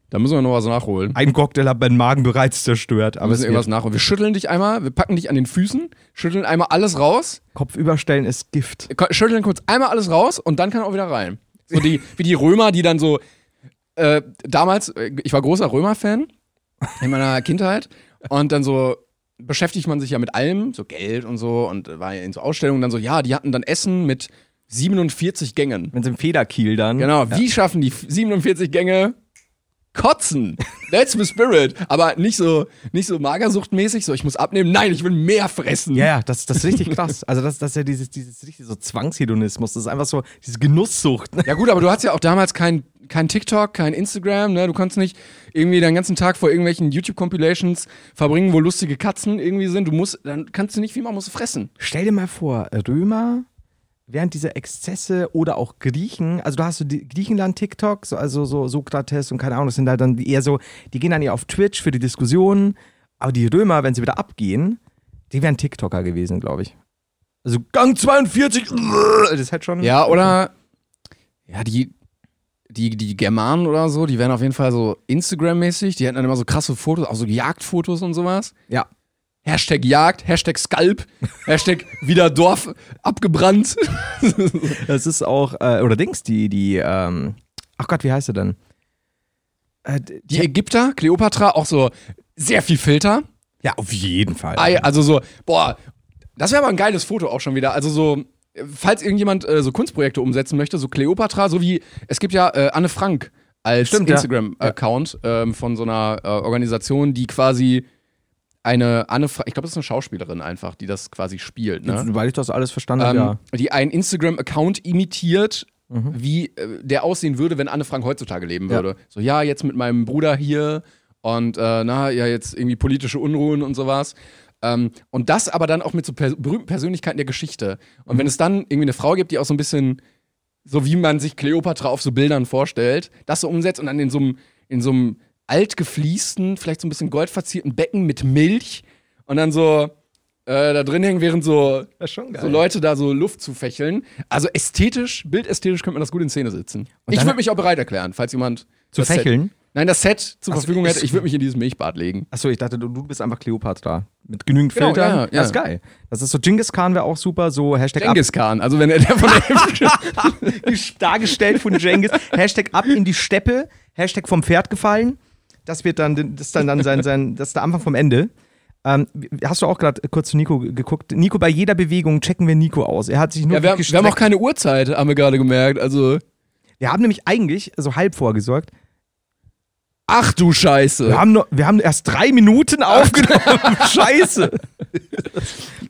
da müssen wir noch was nachholen. Ein Cocktail hat meinen Magen bereits zerstört. Wir Aber müssen es irgendwas nachholen. Wir schütteln dich einmal, wir packen dich an den Füßen, schütteln einmal alles raus, Kopf überstellen ist Gift. schütteln kurz einmal alles raus und dann kann er auch wieder rein. So die, wie die Römer, die dann so, äh, damals, äh, ich war großer Römer-Fan in meiner Kindheit und dann so beschäftigt man sich ja mit allem, so Geld und so und war ja in so Ausstellungen dann so, ja, die hatten dann Essen mit 47 Gängen. Wenn es im Federkiel dann. Genau, wie schaffen die 47 Gänge kotzen? That's the spirit. Aber nicht so, nicht so magersuchtmäßig, so ich muss abnehmen. Nein, ich will mehr fressen. Ja, ja, das, das ist richtig krass. Also das, das ist ja dieses, dieses richtig so Zwangshedonismus. Das ist einfach so diese Genusssucht. Ja gut, aber du hattest ja auch damals kein, kein TikTok, kein Instagram, ne? Du konntest nicht irgendwie deinen ganzen Tag vor irgendwelchen YouTube-Compilations verbringen, wo lustige Katzen irgendwie sind. Du musst, dann kannst du nicht viel machen, musst du fressen. Stell dir mal vor, Römer während dieser Exzesse oder auch Griechen, also du hast so die Griechenland-TikTok, so, also so Sokrates und keine Ahnung, das sind halt dann eher so, die gehen dann eher auf Twitch für die Diskussionen, aber die Römer, wenn sie wieder abgehen, die wären TikToker gewesen, glaube ich. Also Gang 42, das ist halt schon. Ja, oder ja, die die, die Germanen oder so, die werden auf jeden Fall so Instagram-mäßig, die hätten dann immer so krasse Fotos, auch so Jagdfotos und sowas. Ja. Hashtag Jagd, Hashtag Skalp, Hashtag wieder Dorf abgebrannt. Das ist auch, äh, oder Dings, die, die, ähm, ach Gott, wie heißt sie denn? Äh, d- Die Ägypter, Kleopatra, auch so sehr viel Filter. ja, auf jeden Fall. Also so, boah, das wäre aber ein geiles Foto auch schon wieder. Also so, falls irgendjemand äh, so Kunstprojekte umsetzen möchte, so Kleopatra, so wie, es gibt ja äh, Anne Frank als Stimmt, ja. Instagram-Account ähm, von so einer äh, Organisation, die quasi eine Anne Frank, ich glaube, das ist eine Schauspielerin einfach, die das quasi spielt, ne? Weil ich das alles verstanden habe, ähm, ja. die einen Instagram-Account imitiert, Mhm. wie äh, der aussehen würde, wenn Anne Frank heutzutage leben würde. So, ja, jetzt mit meinem Bruder hier und äh, na, ja, jetzt irgendwie politische Unruhen und sowas. Ähm, und das aber dann auch mit so per berühmten Persönlichkeiten der Geschichte. Und Mhm. wenn es dann irgendwie eine Frau gibt, die auch so ein bisschen, so wie man sich Kleopatra auf so Bildern vorstellt, das so umsetzt und dann in so einem, in so einem altgefliesten, vielleicht so ein bisschen goldverzierten Becken mit Milch und dann so äh, da drin hängen, während so so Leute da so Luft zu fächeln. Also ästhetisch, bildästhetisch könnte man das gut in Szene setzen. ich dann- würde mich auch bereit erklären, falls jemand Zu das Set- fächeln? Nein, das Set zur Ach Verfügung hätte, ich würde mich in dieses Milchbad legen. Achso, ich dachte, du, du bist einfach Kleopatra. Mit genügend Genau, Filtern. ja, ja. Das ist geil. Das ist so, Genghis Khan wäre auch super, so Hashtag ab, Genghis Khan, also wenn er der von der dargestellt von Genghis. Hashtag ab in die Steppe. Hashtag vom Pferd gefallen. Das wird dann, das ist dann, dann sein, sein, das ist der Anfang vom Ende. Ähm, hast du auch gerade kurz zu Nico geguckt? Nico, bei jeder Bewegung checken wir Nico aus. Er hat sich nur ja, wir, haben, wir haben auch keine Uhrzeit, haben wir gerade gemerkt. Also, wir haben nämlich eigentlich so halb vorgesorgt. ach du Scheiße. Wir haben, nur, wir haben erst drei Minuten aufgenommen. Scheiße.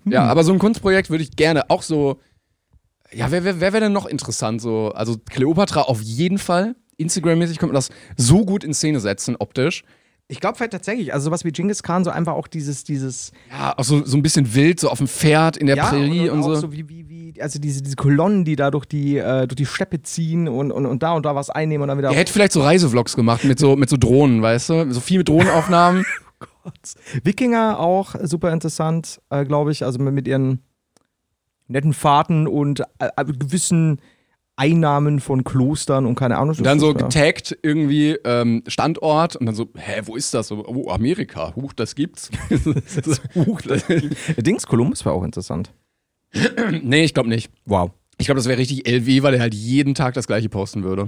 Ja, aber so ein Kunstprojekt würde ich gerne auch so. Ja, wer, wer, wer wäre denn noch interessant? So, also Kleopatra auf jeden Fall. Instagram-mäßig könnte man das so gut in Szene setzen, optisch. Ich glaube vielleicht tatsächlich, also sowas wie Genghis Khan, so einfach auch dieses, dieses Ja, auch so, so ein bisschen wild, so auf dem Pferd in der Prärie und, auch so. so wie, wie, wie, also diese, diese Kolonnen, die da durch die, äh, durch die Steppe ziehen und, und, und da und da was einnehmen und dann wieder. Er hätte vielleicht so Reisevlogs gemacht mit so, mit so Drohnen, weißt du? So viel mit Drohnenaufnahmen. Wikinger auch super interessant, äh, glaube ich, also mit, mit ihren netten Fahrten und äh, äh, gewissen Einnahmen von Klostern und keine Ahnung. Und dann so getaggt irgendwie ähm, Standort und dann so, hä, wo ist das? Oh, Amerika. Huch, das gibt's. Huch, das Dings, Kolumbus war auch interessant. nee, ich glaube nicht. Wow. Ich glaube, das wäre richtig LW, weil er halt jeden Tag das gleiche posten würde.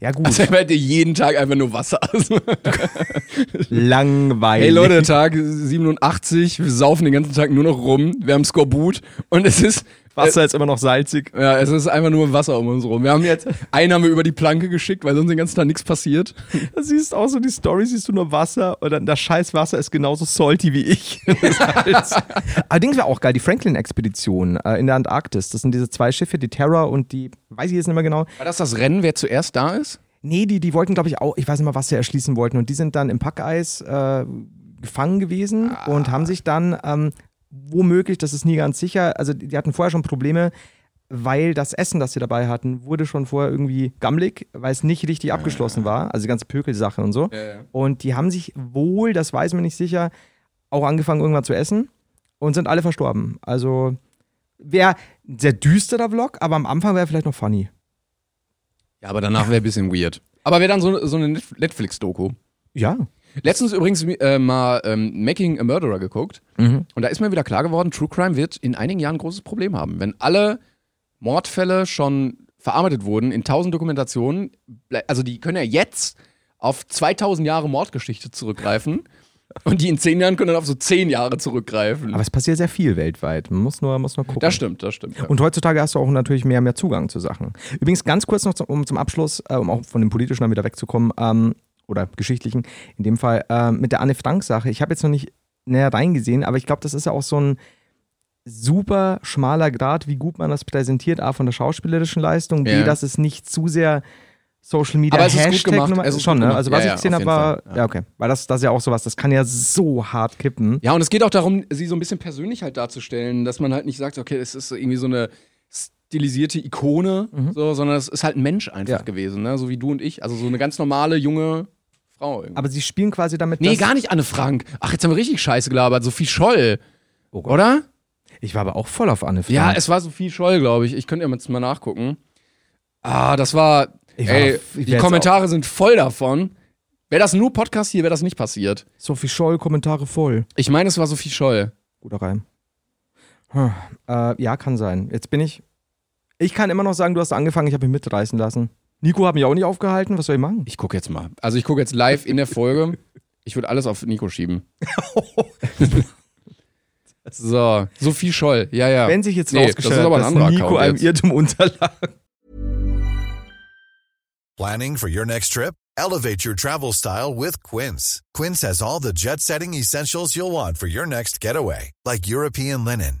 Ja, gut. Also er hätte jeden Tag einfach nur Wasser. Langweilig. hey Leute, Tag 87, wir saufen den ganzen Tag nur noch rum, wir haben Skorbut und es ist Wasser ist immer noch salzig. ja, es ist einfach nur Wasser um uns rum. Wir haben jetzt einen haben wir über die Planke geschickt, weil sonst den ganzen Tag nichts passiert. Da siehst auch so die Story, siehst du nur Wasser und dann das scheiß Wasser ist genauso salty wie ich. Salz. Allerdings wäre auch geil, die Franklin-Expedition äh, in der Antarktis. Das sind diese zwei Schiffe, die Terror und die, weiß ich jetzt nicht mehr genau. War das das Rennen, wer zuerst da ist? Nee, die, die wollten, glaube ich, auch, ich weiß nicht mal, was sie erschließen wollten. Und die sind dann im Packeis äh, gefangen gewesen und haben sich dann ähm, womöglich, das ist nie ganz sicher, also die, hatten vorher schon Probleme, weil das Essen, das sie dabei hatten, wurde schon vorher irgendwie gammelig, weil es nicht richtig abgeschlossen war. Also die ganze Pökelsachen und so. Und die haben sich wohl, das weiß man nicht sicher, auch angefangen irgendwann zu essen und sind alle verstorben. Also wäre ein sehr düsterer Vlog, aber am Anfang wäre vielleicht noch funny. Ja, aber danach wäre ein bisschen weird. Aber wäre dann so, so eine Net- Netflix-Doku. Ja. Letztens übrigens äh, mal ähm, Making a Murderer geguckt. Und da ist mir wieder klar geworden, True Crime wird in einigen Jahren ein großes Problem haben. Wenn alle Mordfälle schon verarbeitet wurden in tausend Dokumentationen, also die können ja jetzt auf 2000 Jahre Mordgeschichte zurückgreifen und die in zehn Jahren können dann auf so zehn Jahre zurückgreifen. Aber es passiert sehr viel weltweit. Man muss nur, muss nur gucken. das stimmt, das stimmt. Ja. Und heutzutage hast du auch natürlich mehr, mehr Zugang zu Sachen. Übrigens ganz kurz noch zum, um zum Abschluss, äh, um auch von dem politischen dann wieder wegzukommen, ähm, oder geschichtlichen, in dem Fall, ähm, mit der Anne Frank-Sache. Ich habe jetzt noch nicht näher reingesehen, aber ich glaube, das ist ja auch so ein super schmaler Grad, wie gut man das präsentiert, A, von der schauspielerischen Leistung, B, Ja. dass es nicht zu sehr Social Media Aber es ist gut Hashtag gemacht, Nummer- es ist schon, ne? Also was Ja, ich ja, gesehen habe, war, Fall, ja. okay, weil das, das ist ja auch sowas, das kann ja so hart kippen. Ja, und es geht auch darum, sie so ein bisschen persönlich halt darzustellen, dass man halt nicht sagt, okay, es ist irgendwie so eine stilisierte Ikone, so, sondern es ist halt ein Mensch einfach Ja. gewesen, ne? so wie du und ich. Also so eine ganz normale, junge Frau. Irgendwie. Aber sie spielen quasi damit, nee, gar nicht Anne Frank. Ach, jetzt haben wir richtig Scheiße gelabert. Sophie Scholl. Oder? Ich war aber auch voll auf Anne Frank. Ja, es war Sophie Scholl, glaube ich. Ich könnte ja jetzt mal nachgucken. Ah, das war. Ich Ey, war- ich die Kommentare sind voll davon. Wäre das nur Podcast hier, wäre das nicht passiert. Sophie Scholl, Kommentare voll. Ich meine, es war Sophie Scholl. Guter Reim. Hm. Äh, ja, kann sein. Jetzt bin ich. Ich kann immer noch sagen, du hast angefangen, ich habe mich mitreißen lassen. Nico hat mich auch nicht aufgehalten. Was soll ich machen? Ich gucke jetzt mal. Also ich gucke jetzt live in der Folge. Ich würde alles auf Nico schieben. so, Sophie Scholl. Ja, ja. Wenn sich jetzt Nee, rausgestellt das ist aber ein dass Nico einem. Irrtum unterlag. Planning for your next trip? Elevate your travel style with Quince. Quince has all the jet setting essentials you'll want for your next getaway, like European linen,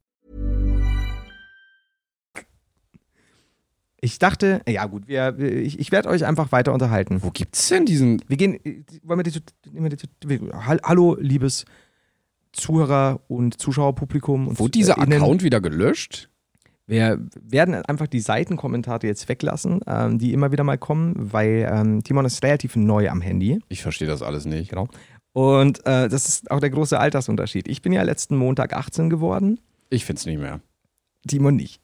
Ich dachte, ja gut, wir, ich, ich werde euch einfach weiter unterhalten. Wo gibt's denn diesen? Wir gehen, äh, wollen wir die, nehmen wir die, wir- Hall- hallo, liebes Zuhörer und Zuschauerpublikum. Und Wurde dieser Innen. Account wieder gelöscht? Wir werden einfach die Seitenkommentare jetzt weglassen, ähm, die immer wieder mal kommen, weil ähm, Timon ist relativ neu am Handy. Ich verstehe das alles nicht. Genau. Und äh, das ist auch der große Altersunterschied. Ich bin ja letzten Montag 18 geworden, Ich find's nicht mehr. Timon nicht.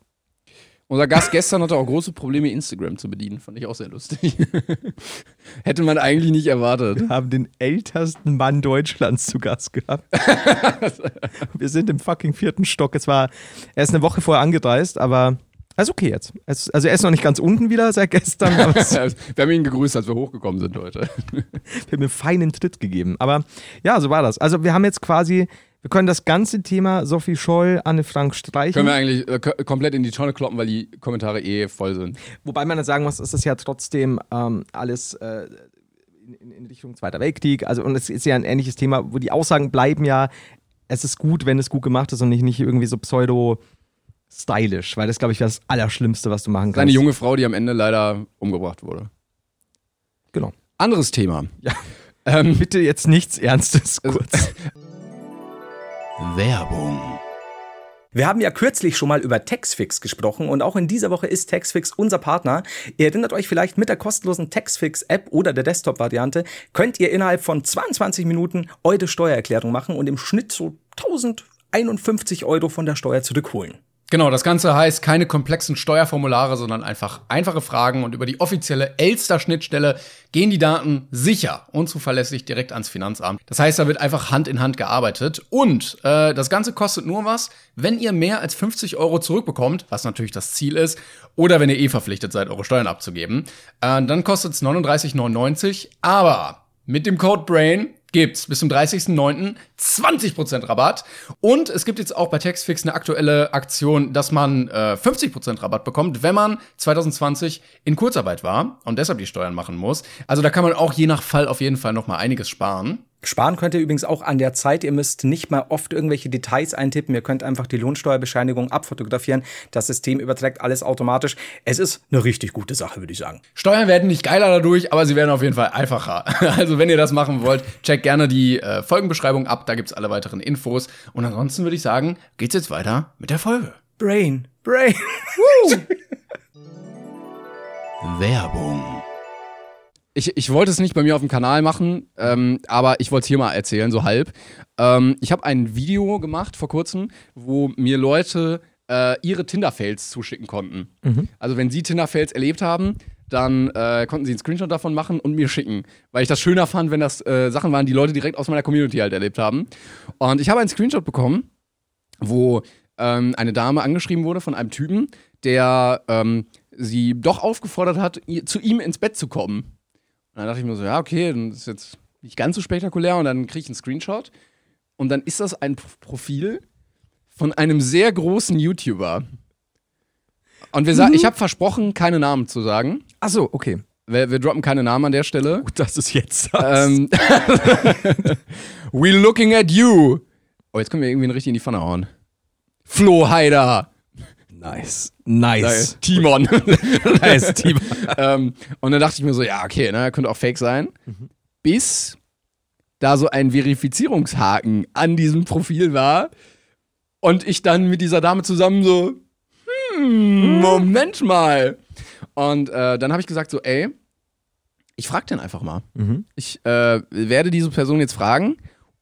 Unser Gast gestern hatte auch große Probleme, Instagram zu bedienen. Fand ich auch sehr lustig. Hätte man eigentlich nicht erwartet. Wir haben den ältesten Mann Deutschlands zu Gast gehabt. Wir sind im fucking vierten Stock. Es war, er ist eine Woche vorher angereist, aber er ist okay jetzt. Also er ist noch nicht ganz unten wieder seit gestern, wir haben ihn gegrüßt, als wir hochgekommen sind heute. wir haben einen feinen Tritt gegeben. Aber ja, so war das. Also wir haben jetzt quasi, wir können das ganze Thema Sophie Scholl, Anne Frank streichen. Können wir eigentlich äh, komplett in die Tonne kloppen, weil die Kommentare eh voll sind. Wobei man dann sagen muss, es ist ja trotzdem ähm, alles äh, in, in- Richtung Zweiter Weltkrieg. Also, und es ist ja ein ähnliches Thema, wo die Aussagen bleiben ja, es ist gut, wenn es gut gemacht ist und nicht, nicht irgendwie so pseudo-stylisch, weil das, glaube ich, wäre das Allerschlimmste, was du machen kannst. Eine junge Frau, die am Ende leider umgebracht wurde. Genau. Anderes Thema. Ja. Ähm, Bitte jetzt nichts Ernstes kurz. Werbung. Wir haben ja kürzlich schon mal über Taxfix gesprochen und auch in dieser Woche ist Taxfix unser Partner. Ihr erinnert euch vielleicht mit der kostenlosen Taxfix-App oder der Desktop-Variante könnt ihr innerhalb von 22 Minuten eure Steuererklärung machen und im Schnitt so 1051 Euro von der Steuer zurückholen. Genau, das Ganze heißt keine komplexen Steuerformulare, sondern einfach einfache Fragen und über die offizielle Elster-Schnittstelle gehen die Daten sicher und zuverlässig direkt ans Finanzamt. Das heißt, da wird einfach Hand in Hand gearbeitet und äh, das Ganze kostet nur was, wenn ihr mehr als 50 Euro zurückbekommt, was natürlich das Ziel ist, oder wenn ihr eh verpflichtet seid, eure Steuern abzugeben. Äh, dann kostet es 39,99, aber mit dem Code BRAIN gibt's bis zum 30.09. 20% Rabatt. Und es gibt jetzt auch bei Taxfix eine aktuelle Aktion, dass man äh, 50% Rabatt bekommt, wenn man 2020 in Kurzarbeit war und deshalb die Steuern machen muss. Also da kann man auch je nach Fall auf jeden Fall noch mal einiges sparen. Sparen könnt ihr übrigens auch an der Zeit. Ihr müsst nicht mal oft irgendwelche Details eintippen. Ihr könnt einfach die Lohnsteuerbescheinigung abfotografieren. Das System überträgt alles automatisch. Es ist eine richtig gute Sache, würde ich sagen. Steuern werden nicht geiler dadurch, aber sie werden auf jeden Fall einfacher. Also wenn ihr das machen wollt, checkt gerne die äh, Folgenbeschreibung ab, da gibt's alle weiteren Infos. Und ansonsten würde ich sagen, geht's jetzt weiter mit der Folge. Brain, Brain. Werbung. Ich, ich wollte es nicht bei mir auf dem Kanal machen, ähm, aber ich wollte es hier mal erzählen, so halb. Ähm, ich habe ein Video gemacht vor kurzem, wo mir Leute äh, ihre Tinder-Fails zuschicken konnten. Also wenn sie Tinder-Fails erlebt haben, dann äh, konnten sie einen Screenshot davon machen und mir schicken. Weil ich das schöner fand, wenn das äh, Sachen waren, die Leute direkt aus meiner Community halt erlebt haben. Und ich habe einen Screenshot bekommen, wo ähm, eine Dame angeschrieben wurde von einem Typen, der ähm, sie doch aufgefordert hat, zu ihm ins Bett zu kommen. Und dann dachte ich mir so, ja, okay, dann ist jetzt nicht ganz so spektakulär und dann kriege ich einen Screenshot. Und dann ist das ein Profil von einem sehr großen YouTuber. Und wir sagen, ich habe versprochen, keine Namen zu sagen. Achso, okay. Wir, wir droppen keine Namen an der Stelle. Gut, dass es jetzt. Ähm, We looking at you. Oh, jetzt können wir irgendwie richtig in die Pfanne hauen. Flo Heider. Nice. Nice. Timon. nice, Team. ähm, und dann dachte ich mir so, ja, okay, ne, könnte auch fake sein. Bis da so ein Verifizierungshaken an diesem Profil war. Und ich dann mit dieser Dame zusammen so, hm, Moment mal. Und äh, dann habe ich gesagt so, ey, ich frag den einfach mal. Ich äh, werde diese Person jetzt fragen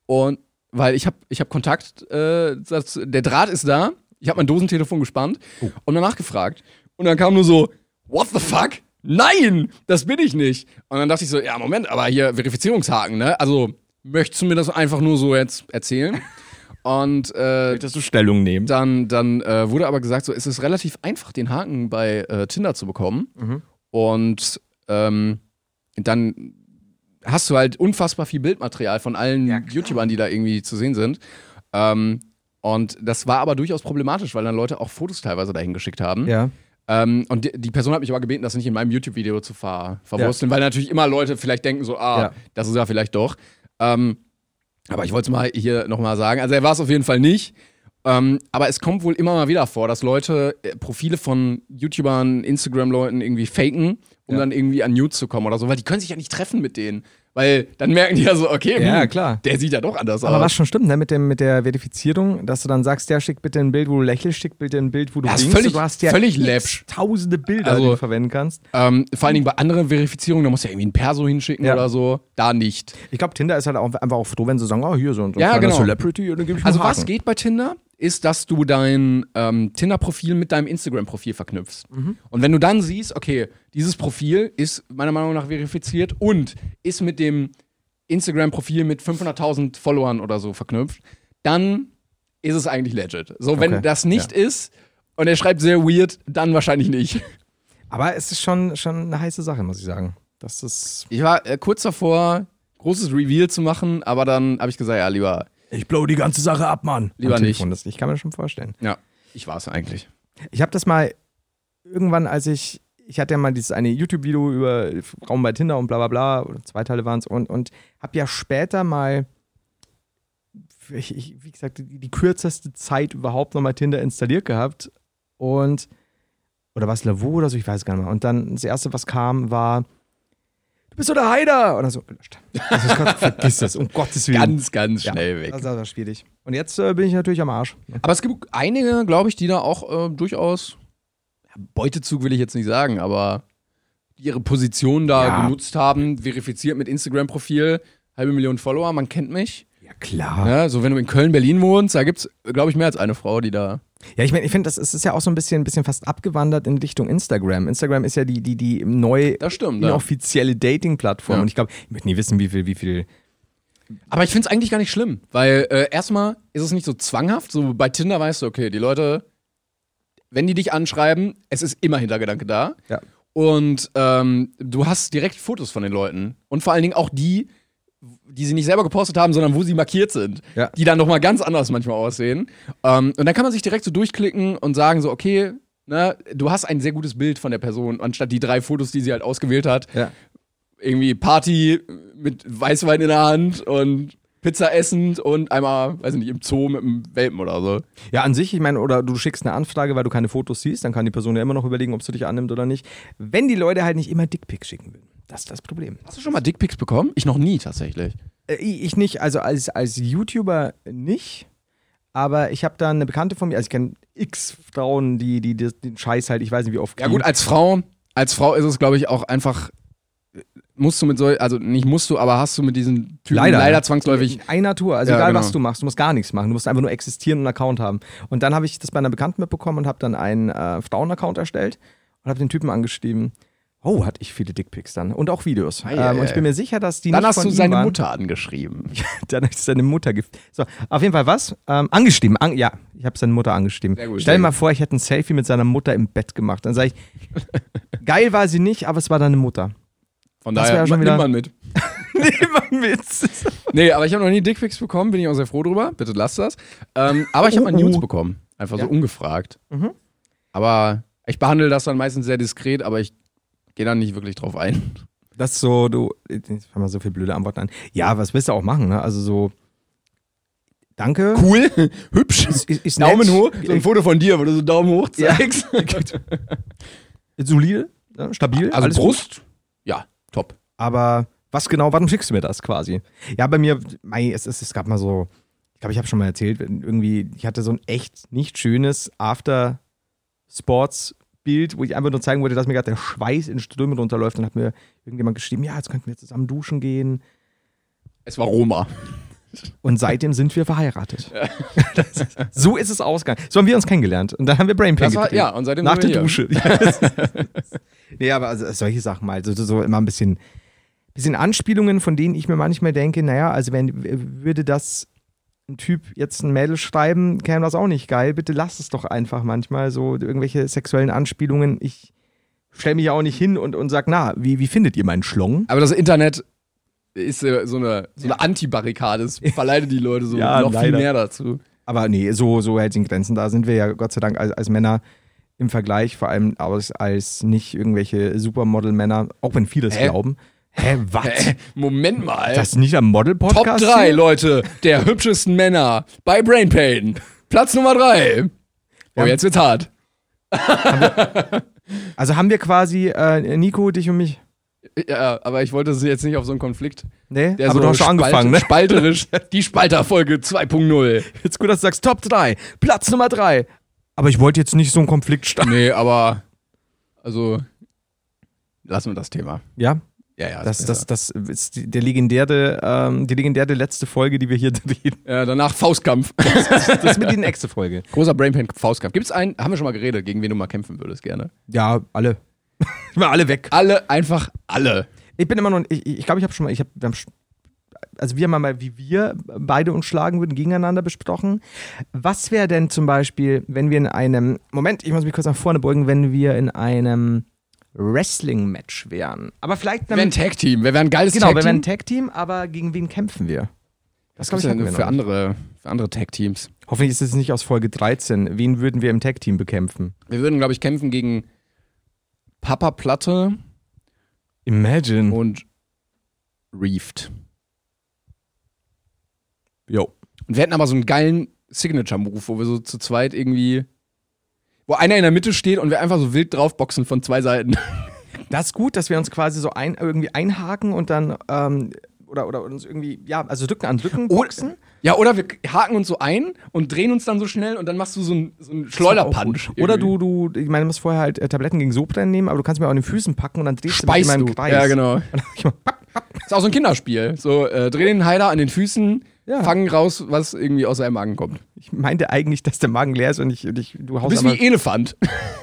und weil ich habe ich hab Kontakt, äh, das, der Draht ist da. Ich habe mein Dosentelefon gespannt und danach gefragt. Und dann kam nur so, what the fuck? Nein, das bin ich nicht. Und dann dachte ich so, ja, Moment, aber hier Verifizierungshaken, ne? Also, möchtest du mir das einfach nur so jetzt erzählen? Und äh, Möchtest du Stellung nehmen? dann, dann äh, wurde aber gesagt, so, es ist relativ einfach, den Haken bei äh, Tinder zu bekommen. Und ähm, dann hast du halt unfassbar viel Bildmaterial von allen YouTubern, die da irgendwie zu sehen sind. Ähm, und das war aber durchaus problematisch, weil dann Leute auch Fotos teilweise dahin geschickt haben. Ja. Ähm, und die, die Person hat mich aber gebeten, das nicht in meinem YouTube-Video zu ver verwursteln, weil natürlich immer Leute vielleicht denken so, ah, Ja. das ist ja vielleicht doch. Ähm, aber ich wollte es mal hier nochmal sagen. Also er war es auf jeden Fall nicht. Ähm, aber es kommt wohl immer mal wieder vor, dass Leute äh, Profile von YouTubern, Instagram-Leuten irgendwie faken, um Ja. dann irgendwie an Nudes zu kommen oder so, weil die können sich ja nicht treffen mit denen. Weil dann merken die ja so, okay, Ja, hm, klar. der sieht ja doch anders Aber aus. was schon stimmt, ne, mit, dem, mit der Verifizierung, dass du dann sagst, ja, schick bitte ein Bild, wo du lächelst, schick bitte ein Bild, wo du Ja, winkst. völlig- du hast ja völlig läppsch. tausende Bilder, Also- die du verwenden kannst. Ähm, vor allen Dingen bei anderen Verifizierungen, da musst du ja irgendwie ein Perso hinschicken Ja. oder so. Da nicht. Ich glaube, Tinder ist halt auch einfach auch froh, wenn sie sagen, oh, hier so ein so Ja, genau. Celebrity, und dann gebe ich Also was geht bei Tinder, ist, dass du dein ähm, Tinder-Profil mit deinem Instagram-Profil verknüpfst. Und wenn du dann siehst, okay, dieses Profil ist meiner Meinung nach verifiziert und ist mit dem Instagram-Profil mit 500.000 Followern oder so verknüpft, dann ist es eigentlich legit. So, wenn Okay, das nicht ist und er schreibt sehr weird, dann wahrscheinlich nicht. Aber es ist schon, schon eine heiße Sache, muss ich sagen. Das ist. Ich war äh, kurz davor, großes Reveal zu machen, aber dann habe ich gesagt, ja, lieber, Ich blow die ganze Sache ab, Mann. Lieber nicht. Das, ich kann mir das schon vorstellen. ja, ich war es eigentlich. Ich habe das mal irgendwann, als ich, ich hatte ja mal dieses eine YouTube-Video über Raum bei Tinder und bla bla bla, oder zwei Teile waren es, und, und habe ja später mal, ich, ich, wie gesagt, die, die kürzeste Zeit überhaupt nochmal Tinder installiert gehabt und, oder was, Lavo oder so, ich weiß gar nicht mehr. Und dann das erste, was kam, war, du bist so der Heider! Oder so, gelöscht. Also, Gott, vergiss das, um Gottes Willen. Ganz, ganz Ja, schnell weg. Das war schwierig. Und jetzt äh, bin ich natürlich am Arsch. Aber es gibt einige, glaube ich, die da auch äh, durchaus, ja, Beutezug will ich jetzt nicht sagen, aber die ihre Position da Ja. genutzt haben, verifiziert mit Instagram-Profil, halbe Million Follower, man kennt mich. Ja, klar. Ja, so wenn du in Köln, Berlin wohnst, da gibt es, glaube ich, mehr als eine Frau, die da. Ja, ich meine, ich finde, das ist, ist ja auch so ein bisschen, ein bisschen fast abgewandert in Richtung Instagram. Instagram ist ja die, die, die neu stimmt, ja. inoffizielle Dating-Plattform. Ja. Und ich glaube, ich möchte nie wissen, wie viel, wie viel. Aber ich finde es eigentlich gar nicht schlimm, weil äh, erstmal ist es nicht so zwanghaft. So bei Tinder weißt du, okay, die Leute, wenn die dich anschreiben, es ist immer Hintergedanke da. Ja. Und ähm, du hast direkt Fotos von den Leuten. Und vor allen Dingen auch die, die sie nicht selber gepostet haben, sondern wo sie markiert sind. Ja. Die dann nochmal ganz anders manchmal aussehen. Ähm, und dann kann man sich direkt so durchklicken und sagen so, okay, ne, du hast ein sehr gutes Bild von der Person, anstatt die drei Fotos, die sie halt ausgewählt hat. Ja. Irgendwie Party mit Weißwein in der Hand und Pizza essend und einmal, weiß ich nicht, im Zoo mit einem Welpen oder so. Ja, an sich, ich meine, oder du schickst eine Anfrage, weil du keine Fotos siehst, dann kann die Person ja immer noch überlegen, ob sie dich annimmt oder nicht. Wenn die Leute halt nicht immer Dickpics schicken würden. Das ist das Problem. Hast du schon mal Dickpics bekommen? Ich noch nie tatsächlich. Äh, ich ich nicht, also als, als YouTuber nicht. Aber ich habe da eine Bekannte von mir, also ich kenne x Frauen, die, die, die den Scheiß halt, ich weiß nicht wie oft. Ja gut, als Frau, als Frau ist es, glaube ich, auch einfach, musst du mit so, also nicht musst du, aber hast du mit diesen Typen Leider. leider zwangsläufig. In einer Tour. Also Ja, egal, genau. was du machst, du musst gar nichts machen. Du musst einfach nur existieren und einen Account haben. Und dann habe ich das bei einer Bekannten mitbekommen und habe dann einen äh, Frauen-Account erstellt und habe den Typen angeschrieben. Oh, hatte ich viele Dickpics dann. Und auch Videos. Ei, ei, ähm, und ich bin mir sicher, dass die Dann nicht hast von du seine waren. Mutter angeschrieben. dann habe ich seine Mutter So, auf jeden Fall was? Ähm, angeschrieben. An ja, ich habe seine Mutter angeschrieben. Gut, Stell dir mal vor, ich hätte ein Selfie mit seiner Mutter im Bett gemacht. Dann sage ich, geil war sie nicht, aber es war deine Mutter. Von Das daher wär schon wieder- man mit. Nehmen wir mit. Nee, aber ich habe noch nie Dickpics bekommen, bin ich auch sehr froh drüber. Bitte lasst das. Ähm, aber ich habe mal Oh, oh. Nudes bekommen. Einfach so ungefragt. Mhm. Aber ich behandle das dann meistens sehr diskret, aber ich gehe dann nicht wirklich drauf ein. Das ist so, du, jetzt fangen wir so viele blöde Antworten an. Ja, was willst du auch machen, ne? Also so, danke. Cool, hübsch. Ist, ist, ist Daumen nett. hoch. So ein Foto von dir, wo du so Daumen hoch zeigst. Solide, ne? stabil. Also alles Brust, ja, top. Aber was genau, warum schickst du mir das quasi? Ja, bei mir, mei, es, es, es gab mal so, ich glaube, ich habe schon mal erzählt, irgendwie, ich hatte so ein echt nicht schönes After-Sports-Bild, wo ich einfach nur zeigen wollte, dass mir gerade der Schweiß in Strömen runterläuft. Und hat mir irgendjemand geschrieben, ja, jetzt könnten wir zusammen duschen gehen. Es war Roma. Und seitdem sind wir verheiratet. Das ist, so ist es ausgegangen. So haben wir uns kennengelernt. Und dann haben wir Brain Pain Das war, ja, und seitdem Nach der hier. Dusche. Ja, das nee, aber also solche Sachen mal. So, so immer ein bisschen, bisschen Anspielungen, von denen ich mir manchmal denke, naja, also wenn würde das ein Typ jetzt ein Mädel schreiben, käme das auch nicht geil. Bitte lasst es doch einfach manchmal so irgendwelche sexuellen Anspielungen. Ich stelle mich ja auch nicht hin und, und sag, na, wie, wie findet ihr meinen Schlong? Aber das Internet ist äh, so eine, so eine Anti-Barrikade. Es verleitet die Leute so Ja, noch viel leider. mehr dazu. Aber nee, so, so hält es in Grenzen. Da sind wir ja Gott sei Dank als, als Männer im Vergleich, vor allem als, als nicht irgendwelche Supermodel-Männer, auch wenn viele es glauben. Hä, was? Moment mal. Das ist nicht ein Top Model-Podcast? 3, hier? Leute, der hübschesten Männer bei Brain Pain. Platz Nummer 3. Oh, Ja. jetzt wird's hart. Also haben wir quasi äh, Nico, dich und mich. Ja, aber ich wollte sie jetzt nicht auf so einen Konflikt. Nee, Der aber so du hast schon spalt- angefangen, ne? Spalterisch. Die Spalterfolge 2.0. Jetzt gut, dass du sagst Top 3, Platz Nummer 3. Aber ich wollte jetzt nicht so einen Konflikt starten. Nee, aber. Also. Lassen wir das Thema. Ja, Ja, ja. das, ist das, das ist die, der legendäre, ähm, die legendäre letzte Folge, die wir hier drehen. ja, danach Faustkampf. Das ist mit die nächste Folge. Großer Brain Pain Faustkampf. Gibt's einen, haben wir schon mal geredet, gegen wen du mal kämpfen würdest, gerne? Ja, alle. Immer alle weg. Alle, einfach alle. Ich bin immer noch, ich glaube, ich, glaub, ich habe schon mal, ich hab, wir haben, also wir haben mal, wie wir beide uns schlagen würden, gegeneinander besprochen. Was wäre denn zum Beispiel, wenn wir in einem, Moment, ich muss mich kurz nach vorne beugen, wenn wir in einem Wrestling-Match wären. Aber vielleicht Wir wären ein Tag-Team. Wir wären ein geiles genau, wir Tag-Team. wären ein Tag-Team, aber gegen wen kämpfen wir? Das Was hatten wir für andere, für andere Tag-Teams? Hoffentlich ist es nicht aus Folge 13. Wen würden wir im Tag-Team bekämpfen? Wir würden, glaube ich, kämpfen gegen Papa Platte Imagine. und Reefed. Jo. Und wir hätten aber so einen geilen Signature-Move, wo wir so zu zweit irgendwie. Wo einer in der Mitte steht und wir einfach so wild draufboxen von zwei Seiten. Das ist gut, dass wir uns quasi so ein, irgendwie einhaken und dann ähm, oder, oder uns irgendwie, ja, also Rücken an Rücken boxen. Ja, oder wir haken uns so ein und drehen uns dann so schnell und dann machst du so einen, so einen Schleuderpunch. Oder du, du, ich meine, du musst vorher halt äh, Tabletten gegen Sodbrennen nehmen, aber du kannst mir auch an den Füßen packen und dann drehst Speist du immer im Kreis. Ja, genau. Mal, pack. Ist auch so ein Kinderspiel. So, äh, dreh den Heiler an den Füßen, Ja. fangen raus, was irgendwie aus seinem Magen kommt. Ich meinte eigentlich, dass der Magen leer ist und ich, und ich du Du haust bist aber, wie Elefant.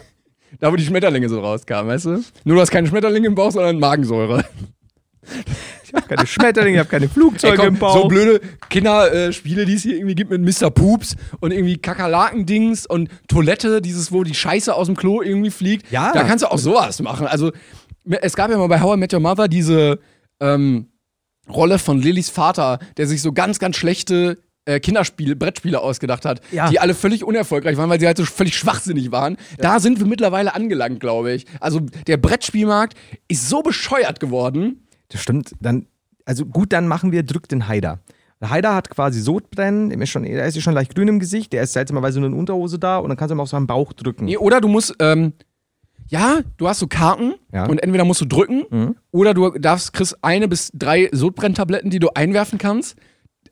da, wo die Schmetterlinge so rauskamen, weißt du? Nur du hast keine Schmetterlinge im Bauch, sondern Magensäure. ich habe keine Schmetterlinge, ich habe keine Flugzeuge Ey, komm, im Bauch. So blöde Kinderspiele, die es hier irgendwie gibt mit Mr. Poops und irgendwie Kakerlaken-Dings und Toilette, dieses, wo die Scheiße aus dem Klo irgendwie fliegt. Ja. Da kannst du auch sowas machen. Also, es gab ja mal bei How I Met Your Mother diese ähm, Rolle von Lillys Vater, der sich so ganz, ganz schlechte äh, Kinderspiele, Brettspiele ausgedacht hat, Ja. die alle völlig unerfolgreich waren, weil sie halt so völlig schwachsinnig waren. Da sind wir mittlerweile angelangt, glaube ich. Also der Brettspielmarkt ist so bescheuert geworden. Das stimmt. Dann, also gut, dann machen wir Drück den Haider. Der Haider hat quasi Sodbrennen, dem ist schon, der ist schon leicht grün im Gesicht, der ist seltsamerweise nur in Unterhose da und dann kannst du ihm auf seinen Bauch drücken. Nee, oder du musst, ähm, ja, du hast so Karten Ja. und entweder musst du drücken Mhm. oder du darfst, kriegst eine bis drei Sodbrenntabletten, die du einwerfen kannst.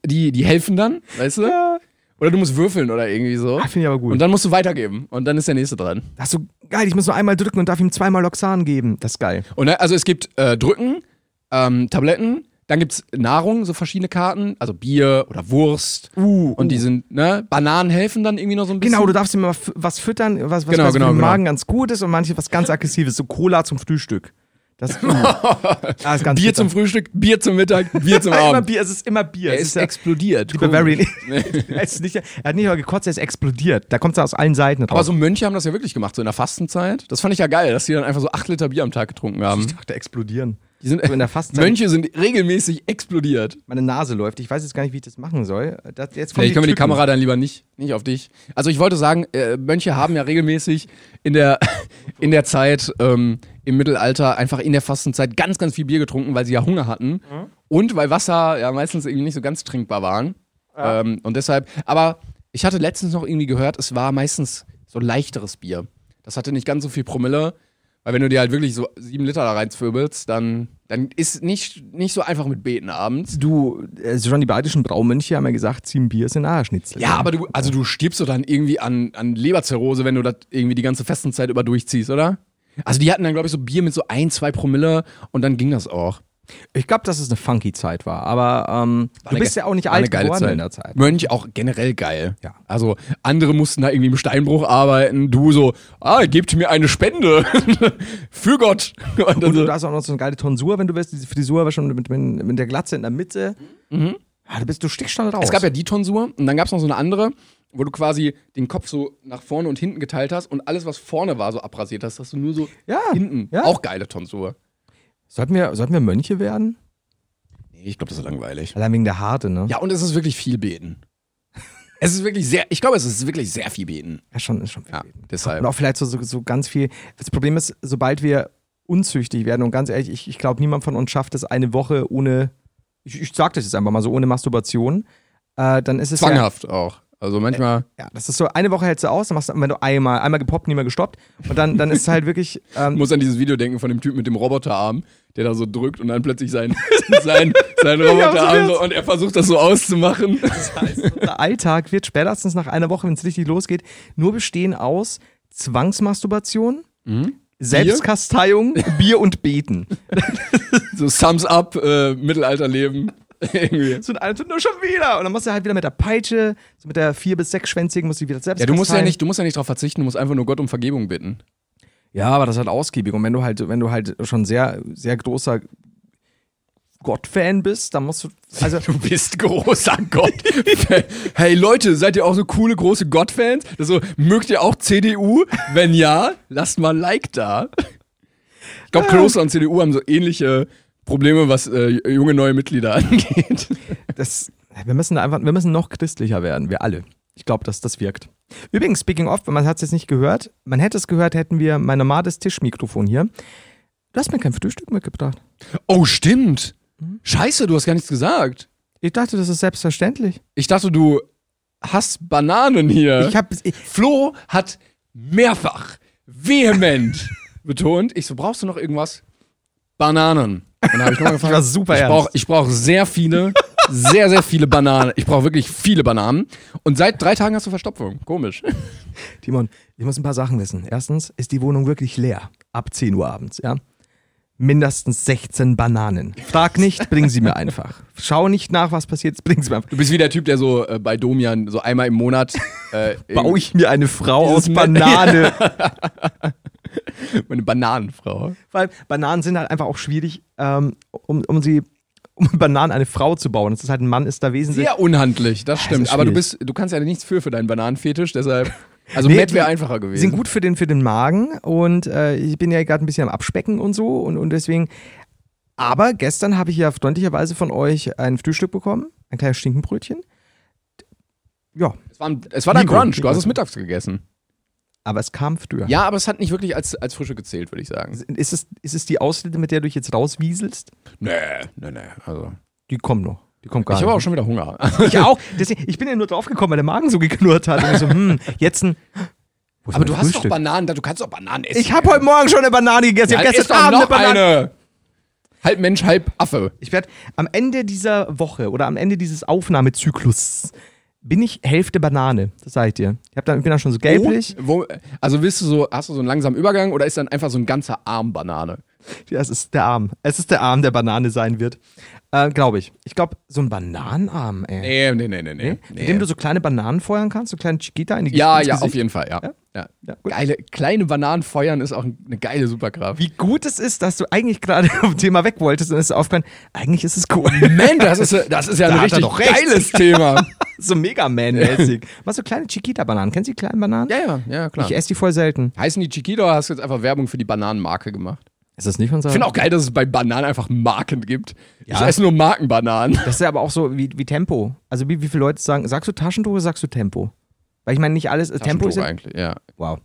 Die, die helfen dann, weißt du? Ja. Oder du musst würfeln oder irgendwie so. Ah, finde ich aber gut. Und dann musst du weitergeben. Und dann ist der nächste dran. Das ist so geil, ich muss nur einmal drücken und darf ihm zweimal Loxan geben. Das ist geil. Und ne, also es gibt äh, Drücken, ähm, Tabletten, dann gibt's Nahrung, so verschiedene Karten, also Bier oder Wurst. Uh, Und die sind, ne, Bananen helfen dann irgendwie noch so ein bisschen. Genau, du darfst f- was füttern, was, was Genau, quasi genau, für den genau. Magen ganz gut ist und manche was ganz aggressives, so Cola zum Frühstück. Das uh. ah, ist ganz Bier bitter. zum Frühstück, Bier zum Mittag, Bier zum immer Abend. Bier, es ist immer Bier. Er es ist ja, explodiert. die Bavarian. Er, ist nicht, er hat nicht mal gekotzt, er ist explodiert. Da kommt es aus allen Seiten drauf. Aber so Mönche haben das ja wirklich gemacht, so in der Fastenzeit. Das fand ich ja geil, dass die dann einfach so acht Liter Bier am Tag getrunken haben. ich dachte, explodieren. Die sind, So in der Fastenzeit. Mönche sind regelmäßig explodiert. Meine Nase läuft. Ich weiß jetzt gar nicht, wie ich das machen soll. Das, jetzt Vielleicht können wir die. Kamera dann lieber nicht, nicht auf dich. Also ich wollte sagen, äh, Mönche haben ja regelmäßig in der, in der Zeit ähm, im Mittelalter einfach in der Fastenzeit ganz, ganz viel Bier getrunken, weil sie ja Hunger hatten. Und weil Wasser ja meistens irgendwie nicht so ganz trinkbar waren. Ähm, und deshalb, aber ich hatte letztens noch irgendwie gehört, es war meistens so leichteres Bier. Das hatte nicht ganz so viel Promille, Weil wenn du dir halt wirklich so sieben Liter da reinzwirbelst, dann, dann ist nicht, nicht so einfach mit Beten abends. Du, also schon die badischen Braumönche haben ja gesagt, sieben Bier sind Eierschnitzel. Ja, aber du, also du stirbst so dann irgendwie an, an Leberzirrhose, wenn du das irgendwie die ganze Festenzeit über durchziehst, oder? Also die hatten dann, glaube ich, so Bier mit so ein, zwei Promille und dann ging das auch. Ich glaube, dass es eine funky Zeit war, aber ähm, du eine bist ja auch nicht war alt geworden Zeit. in der Zeit. Mönch auch generell geil. Ja. Also andere mussten da irgendwie im Steinbruch arbeiten. Du so, ah, gebt mir eine Spende. Für Gott. Und Und so, du hast auch noch so eine geile Tonsur, wenn du willst. Diese Frisur war schon mit, mit, mit der Glatze in der Mitte. Ja, du, bist, du stichst schon raus. es gab ja die Tonsur und dann gab es noch so eine andere, wo du quasi den Kopf so nach vorne und hinten geteilt hast und alles, was vorne war, so abrasiert hast, dass du nur so Ja, hinten. ja. Auch geile Tonsur. Sollten, wir, sollten wir Mönche werden? Nee, ich glaube, das ist langweilig. Allein wegen der Harte, ne? Ja, und es ist wirklich viel beten. Es ist wirklich sehr, ich glaube, es ist wirklich sehr viel beten. Ja, schon, ist schon viel. Ja, Und deshalb. auch vielleicht so, so, so ganz viel. Das Problem ist, sobald wir unzüchtig werden, und ganz ehrlich, ich, ich glaube, niemand von uns schafft es eine Woche ohne, ich, ich sag das jetzt einfach mal so, ohne Masturbation, äh, dann ist es ja, Zwanghaft auch. Also manchmal. ja, das ist so, eine Woche hältst du aus, dann machst du, wenn du einmal, einmal gepoppt, nie mehr gestoppt, und dann, dann ist es halt wirklich, Ich ähm, muss an dieses Video denken von dem Typ mit dem Roboterarm, der da so drückt und dann plötzlich sein, sein, sein Roboterarm so, und er versucht das so auszumachen. unser Alltag wird spätestens nach einer Woche, wenn es richtig losgeht, nur bestehen aus Zwangsmasturbation, Selbstkasteiung, Bier und Beten. So Thumbs up, äh, Mittelalterleben. Irgendwie. So ein nur schon wieder. Und dann musst du halt wieder mit der Peitsche, so mit der vier- bis sechsschwänzigen, musst du wieder selbst Ja, du musst ja nicht, du musst ja nicht darauf verzichten, du musst einfach nur Gott um Vergebung bitten. Ja, aber das ist halt ausgiebig. Und wenn du halt, wenn du halt schon sehr, sehr großer Gott-Fan bist, dann musst du. Also, Du bist großer Gott. hey Leute, seid ihr auch so coole große Gott-Fans? Das So, mögt ihr auch CDU? Wenn ja, lasst mal ein Like da. Ich glaube, Kloster und CDU haben so ähnliche Probleme, was äh, junge neue Mitglieder angeht. das, wir müssen da einfach, wir müssen noch christlicher werden, wir alle. Ich glaube, dass das wirkt. Übrigens, speaking of, man hat es jetzt nicht gehört, man hätte es gehört, hätten wir mein normales Tischmikrofon hier. Du hast mir kein Frühstück mitgebracht. Oh, stimmt. Scheiße, du hast gar nichts gesagt. Ich dachte, das ist selbstverständlich. Ich dachte, du hast Bananen hier. Ich habe Flo hat mehrfach vehement betont, ich so, brauchst du noch irgendwas? Bananen. Und dann habe ich nochmal gefragt. Ich war super ich brauch, ich brauche sehr viele, sehr, sehr viele Bananen. Ich brauche wirklich viele Bananen. Und seit drei Tagen hast du Verstopfung. Komisch. Timon, ich muss ein paar Sachen wissen. Erstens ist die Wohnung wirklich leer. Ab 10 Uhr abends, ja. Mindestens 16 Bananen. Frag nicht, bring sie mir einfach. Schau nicht nach, was passiert, bring sie mir einfach. Du bist wie der Typ, der so äh, bei Domian so einmal im Monat äh, Baue ich mir eine Frau aus Banane. eine Bananenfrau. Weil Bananen sind halt einfach auch schwierig, ähm, um, um sie, um Bananen eine Frau zu bauen. Das ist halt ein Mann, ist da wesentlich. Sehr unhandlich, das stimmt. ist Aber du bist, du kannst ja nichts für für deinen Bananenfetisch, deshalb. Also Nee, Matt wäre einfacher Die gewesen. sind gut für den, für den Magen und äh, ich bin ja gerade ein bisschen am Abspecken und so und, und deswegen. Aber gestern habe ich ja freundlicherweise von euch ein Frühstück bekommen, ein kleines Stinkenbrötchen. Ja, Es war, ein- es war dein Brunch, du hast es mittags gegessen. Aber es kam früher. Ja, aber es hat nicht wirklich als, als Frische gezählt, würde ich sagen. Ist es, ist es die Ausrede, mit der du dich jetzt rauswieselst? Nee, nee, nee. Also. Die kommt noch. Die kommt gar Ich habe auch schon wieder Hunger. Ich auch. Deswegen, ich bin ja nur draufgekommen, weil der Magen so geknurrt hat. Und ich so, hm, jetzt ein. Aber du hast doch Frühstück? Bananen, da- du kannst doch Bananen essen. Ich habe heute Morgen schon eine Banane gegessen. Ich ja, habe isst gestern Abend noch eine Banane. eine. Halb Mensch, halb Affe. Ich werde am Ende dieser Woche oder am Ende dieses Aufnahmezyklus bin ich Hälfte Banane. Das sage ich dir. Ich, hab dann, ich bin dann schon so gelblich. Wo, also willst du so, hast du so einen langsamen Übergang oder ist dann einfach so ein ganzer Arm Banane? Ja, es ist der Arm. Es ist der Arm, der Banane sein wird. Äh, glaube ich. Ich glaube, so ein Bananenarm, ey. Nee, nee, nee, nee, nee. Mit dem du so kleine Bananen feuern kannst, so kleine Chiquita in die ja, ja, auf jeden Fall, ja. Ja? ja. Ja. Geile, kleine Bananen feuern ist auch eine geile Superkraft. Wie gut es ist, dass du eigentlich gerade vom Thema weg wolltest und es ist aufgefallen, eigentlich ist es cool. Man, das ist, das ist ja Da ein richtig geiles Thema. so Mega Man-mäßig. Machst du kleine Chiquita-Bananen? Kennst du die kleinen Bananen? ja, ja, ja, klar. Ich esse die voll selten. Heißen die Chiquita oder hast du jetzt einfach Werbung für die Bananenmarke gemacht? Ist das nicht von Ich finde auch geil, dass es bei Bananen einfach Marken gibt. Ich Ja. esse nur Markenbananen. Das ist ja aber auch so wie, wie Tempo. Also wie, wie viele Leute sagen, sagst du Taschentuch oder sagst du Tempo? Weil ich meine, nicht alles, Tempo ist ja, eigentlich, ja. Wow.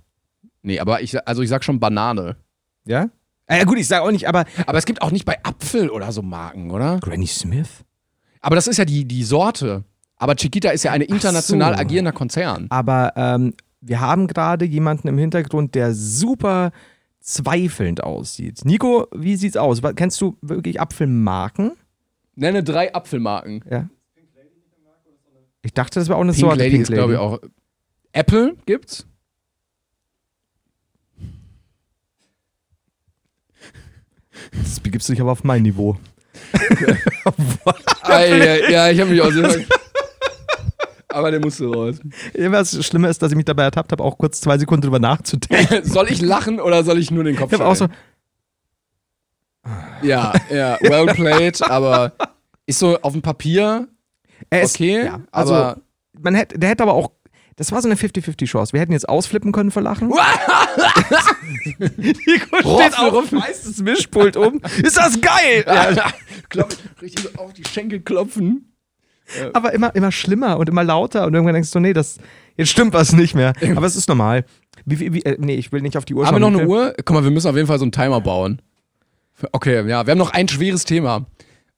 Nee, aber ich, also ich sag schon Banane. Ja? Ah, ja gut, ich sage auch nicht, aber Aber es gibt auch nicht bei Apfel oder so Marken, oder? Granny Smith? Aber das ist ja die, die Sorte. Aber Chiquita ist ja ein international so. agierender Konzern. Aber ähm, wir haben gerade jemanden im Hintergrund, der super zweifelnd aussieht. Nico, wie sieht's aus? Kennst du wirklich Apfelmarken? Nenne drei Apfelmarken. Ja. Ich dachte, das wäre auch eine Pink Sorte Lady Pink ist, glaube ich, auch. Apple gibt's. Das begibst du dich aber auf mein Niveau. Ja, ja, ich habe mich auch sehr. Aber der musste raus. Was Schlimme ist, dass ich mich dabei ertappt habe, auch kurz zwei Sekunden drüber nachzudenken. soll ich lachen oder soll ich nur den Kopf Ich habe auch so? Ja, ja, well played, aber ist so auf dem Papier er ist, okay, ja, also, aber man hätte, der hätte aber auch, das war so eine 50-50-Chance. Wir hätten jetzt ausflippen können vor Lachen. Nico steht auf, reißt das Mischpult um. Ist das geil? Ja, Klopf, richtig so auf die Schenkel klopfen. Aber immer, immer schlimmer und immer lauter und irgendwann denkst du, nee, das, jetzt stimmt was nicht mehr. Aber es ist normal. Wie, wie, wie, äh, nee, ich will nicht auf die Uhr Haben wir schauen. noch eine Uhr? Guck mal, wir müssen auf jeden Fall so einen Timer bauen. Okay, ja, wir haben noch ein schweres Thema.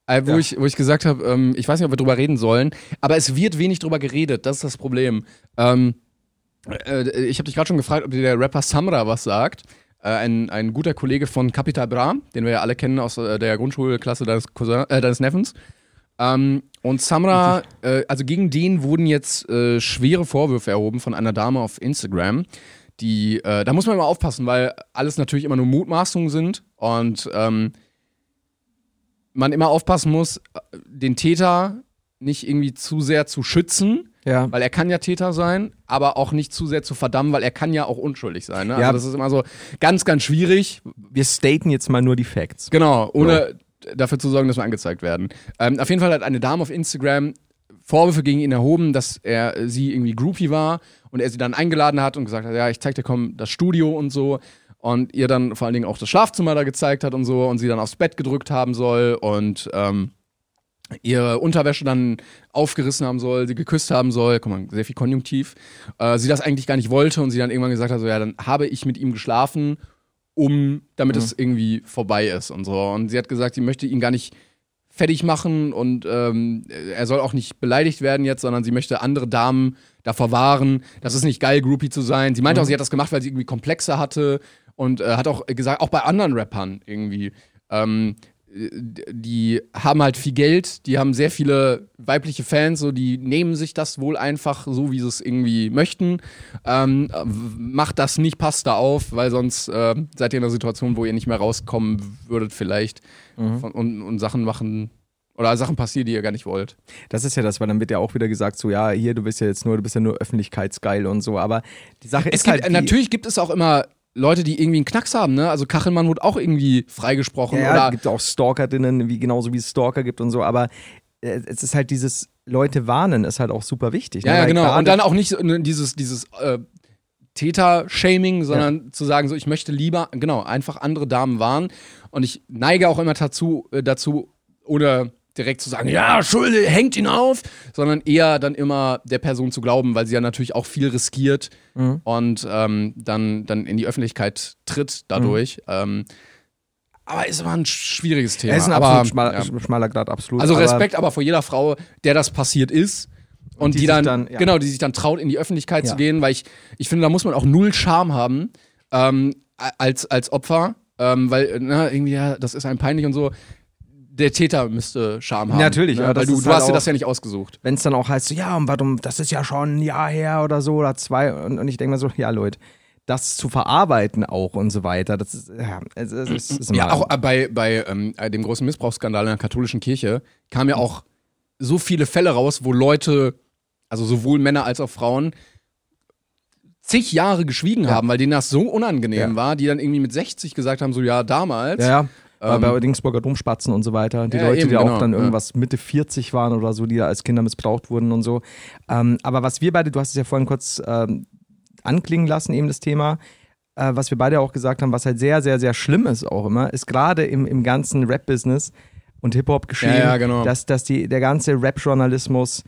Äh, wo, Ja. ich, wo ich gesagt habe, ähm, ich weiß nicht, ob wir drüber reden sollen, aber es wird wenig drüber geredet, das ist das Problem. Ähm, äh, ich habe dich gerade schon gefragt, ob dir der Rapper Samra was sagt. Äh, ein, ein guter Kollege von Capital Bra, den wir ja alle kennen aus äh, der Grundschulklasse deines, Cousin, äh, deines Neffens. Ähm, und Samra, äh, also gegen den wurden jetzt äh, schwere Vorwürfe erhoben von einer Dame auf Instagram. Die, äh, da muss man immer aufpassen, weil alles natürlich immer nur Mutmaßungen sind und ähm, man immer aufpassen muss, äh, den Täter nicht irgendwie zu sehr zu schützen, Ja. weil er kann ja Täter sein, aber auch nicht zu sehr zu verdammen, weil er kann ja auch unschuldig sein. Ne? Ja. Also das ist immer so ganz, ganz schwierig. Wir staten jetzt mal nur die Facts. Genau, ohne dafür zu sorgen, dass wir angezeigt werden. Ähm, auf jeden Fall hat eine Dame auf Instagram Vorwürfe gegen ihn erhoben, dass er äh, sie irgendwie Groupie war und er sie dann eingeladen hat und gesagt hat, ja, ich zeig dir komm das Studio und so. Und ihr dann vor allen Dingen auch das Schlafzimmer da gezeigt hat und so und sie dann aufs Bett gedrückt haben soll und ähm, ihre Unterwäsche dann aufgerissen haben soll, sie geküsst haben soll, guck mal, sehr viel Konjunktiv, äh, sie das eigentlich gar nicht wollte und sie dann irgendwann gesagt hat, so ja, dann habe ich mit ihm geschlafen, um, damit es irgendwie vorbei ist und so. Und sie hat gesagt, sie möchte ihn gar nicht fertig machen und ähm, er soll auch nicht beleidigt werden jetzt, sondern sie möchte andere Damen davor wahren. Das ist nicht geil, Groupie zu sein. Sie meinte auch, sie hat das gemacht, weil sie irgendwie Komplexe hatte und äh, hat auch gesagt, auch bei anderen Rappern irgendwie. Ähm, die haben halt viel Geld, die haben sehr viele weibliche Fans, so die nehmen sich das wohl einfach so, wie sie es irgendwie möchten. Ähm, äh, macht das nicht, passt da auf, weil sonst äh, seid ihr in einer Situation, wo ihr nicht mehr rauskommen würdet, vielleicht von, und, und Sachen machen oder Sachen passieren, die ihr gar nicht wollt. Das ist ja das, weil dann wird ja auch wieder gesagt, so ja, hier, du bist ja jetzt nur, du bist ja nur öffentlichkeitsgeil und so, aber die Sache Es ist gibt, halt. natürlich gibt es auch immer Leute, die irgendwie einen Knacks haben, ne? Also Kachelmann wurde auch irgendwie freigesprochen Ja, oder gibt auch Stalkerinnen, wie genauso wie es Stalker gibt und so, aber äh, es ist halt dieses Leute warnen ist halt auch super wichtig. Ja, ne? ja, genau. Und dann auch nicht ne, dieses, dieses äh, Täter-Shaming, sondern zu sagen, so, ich möchte lieber, genau, einfach andere Damen warnen. Und ich neige auch immer dazu, äh, dazu ohne direkt zu sagen, ja, Schulde, hängt ihn auf, sondern eher dann immer der Person zu glauben, weil sie ja natürlich auch viel riskiert Mhm. und ähm, dann, dann in die Öffentlichkeit tritt dadurch. Ähm, aber ist immer ein schwieriges Thema. es ist ein aber, absolut schmaler, ja. schmaler Grad, absolut. Also aber- Respekt aber vor jeder Frau, der das passiert ist. Und, die die, dann, dann- ja. genau, die sich dann traut, in die Öffentlichkeit Ja. zu gehen, weil ich, ich finde, da muss man auch null Charme haben ähm, als, als Opfer, ähm, weil, na, irgendwie, ja, das ist einem peinlich und so. Der Täter müsste Charme haben. Natürlich, ne? ja, weil du, du halt hast dir das ja nicht ausgesucht. wenn es dann auch heißt, so, ja, und warum, das ist ja schon ein Jahr her oder so oder zwei. Und, und ich denke mir so, ja, Leute, das zu verarbeiten auch und so weiter, das ist, ja, es, es, es ist Ja, auch äh, bei, bei ähm, äh, dem großen Missbrauchsskandal in der katholischen Kirche kamen ja auch so viele Fälle raus, wo Leute, also sowohl Männer als auch Frauen, zig Jahre geschwiegen Ja. haben, weil denen das so unangenehm Ja. war, die dann irgendwie mit 60 gesagt haben, so ja, damals. Ja. Ähm, bei Dingsburger Domspatzen und so weiter. Die Ja, Leute, eben, die auch genau, dann ja. irgendwas Mitte 40 waren oder so, die da als Kinder missbraucht wurden und so. Ähm, aber was wir beide, du hast es ja vorhin kurz ähm, anklingen lassen, eben das Thema, äh, was wir beide auch gesagt haben, was halt sehr, sehr, sehr schlimm ist auch immer, ist gerade im, im ganzen Rap-Business und Hip-Hop-Geschehen, Ja, ja, genau. dass, dass die, der ganze Rap-Journalismus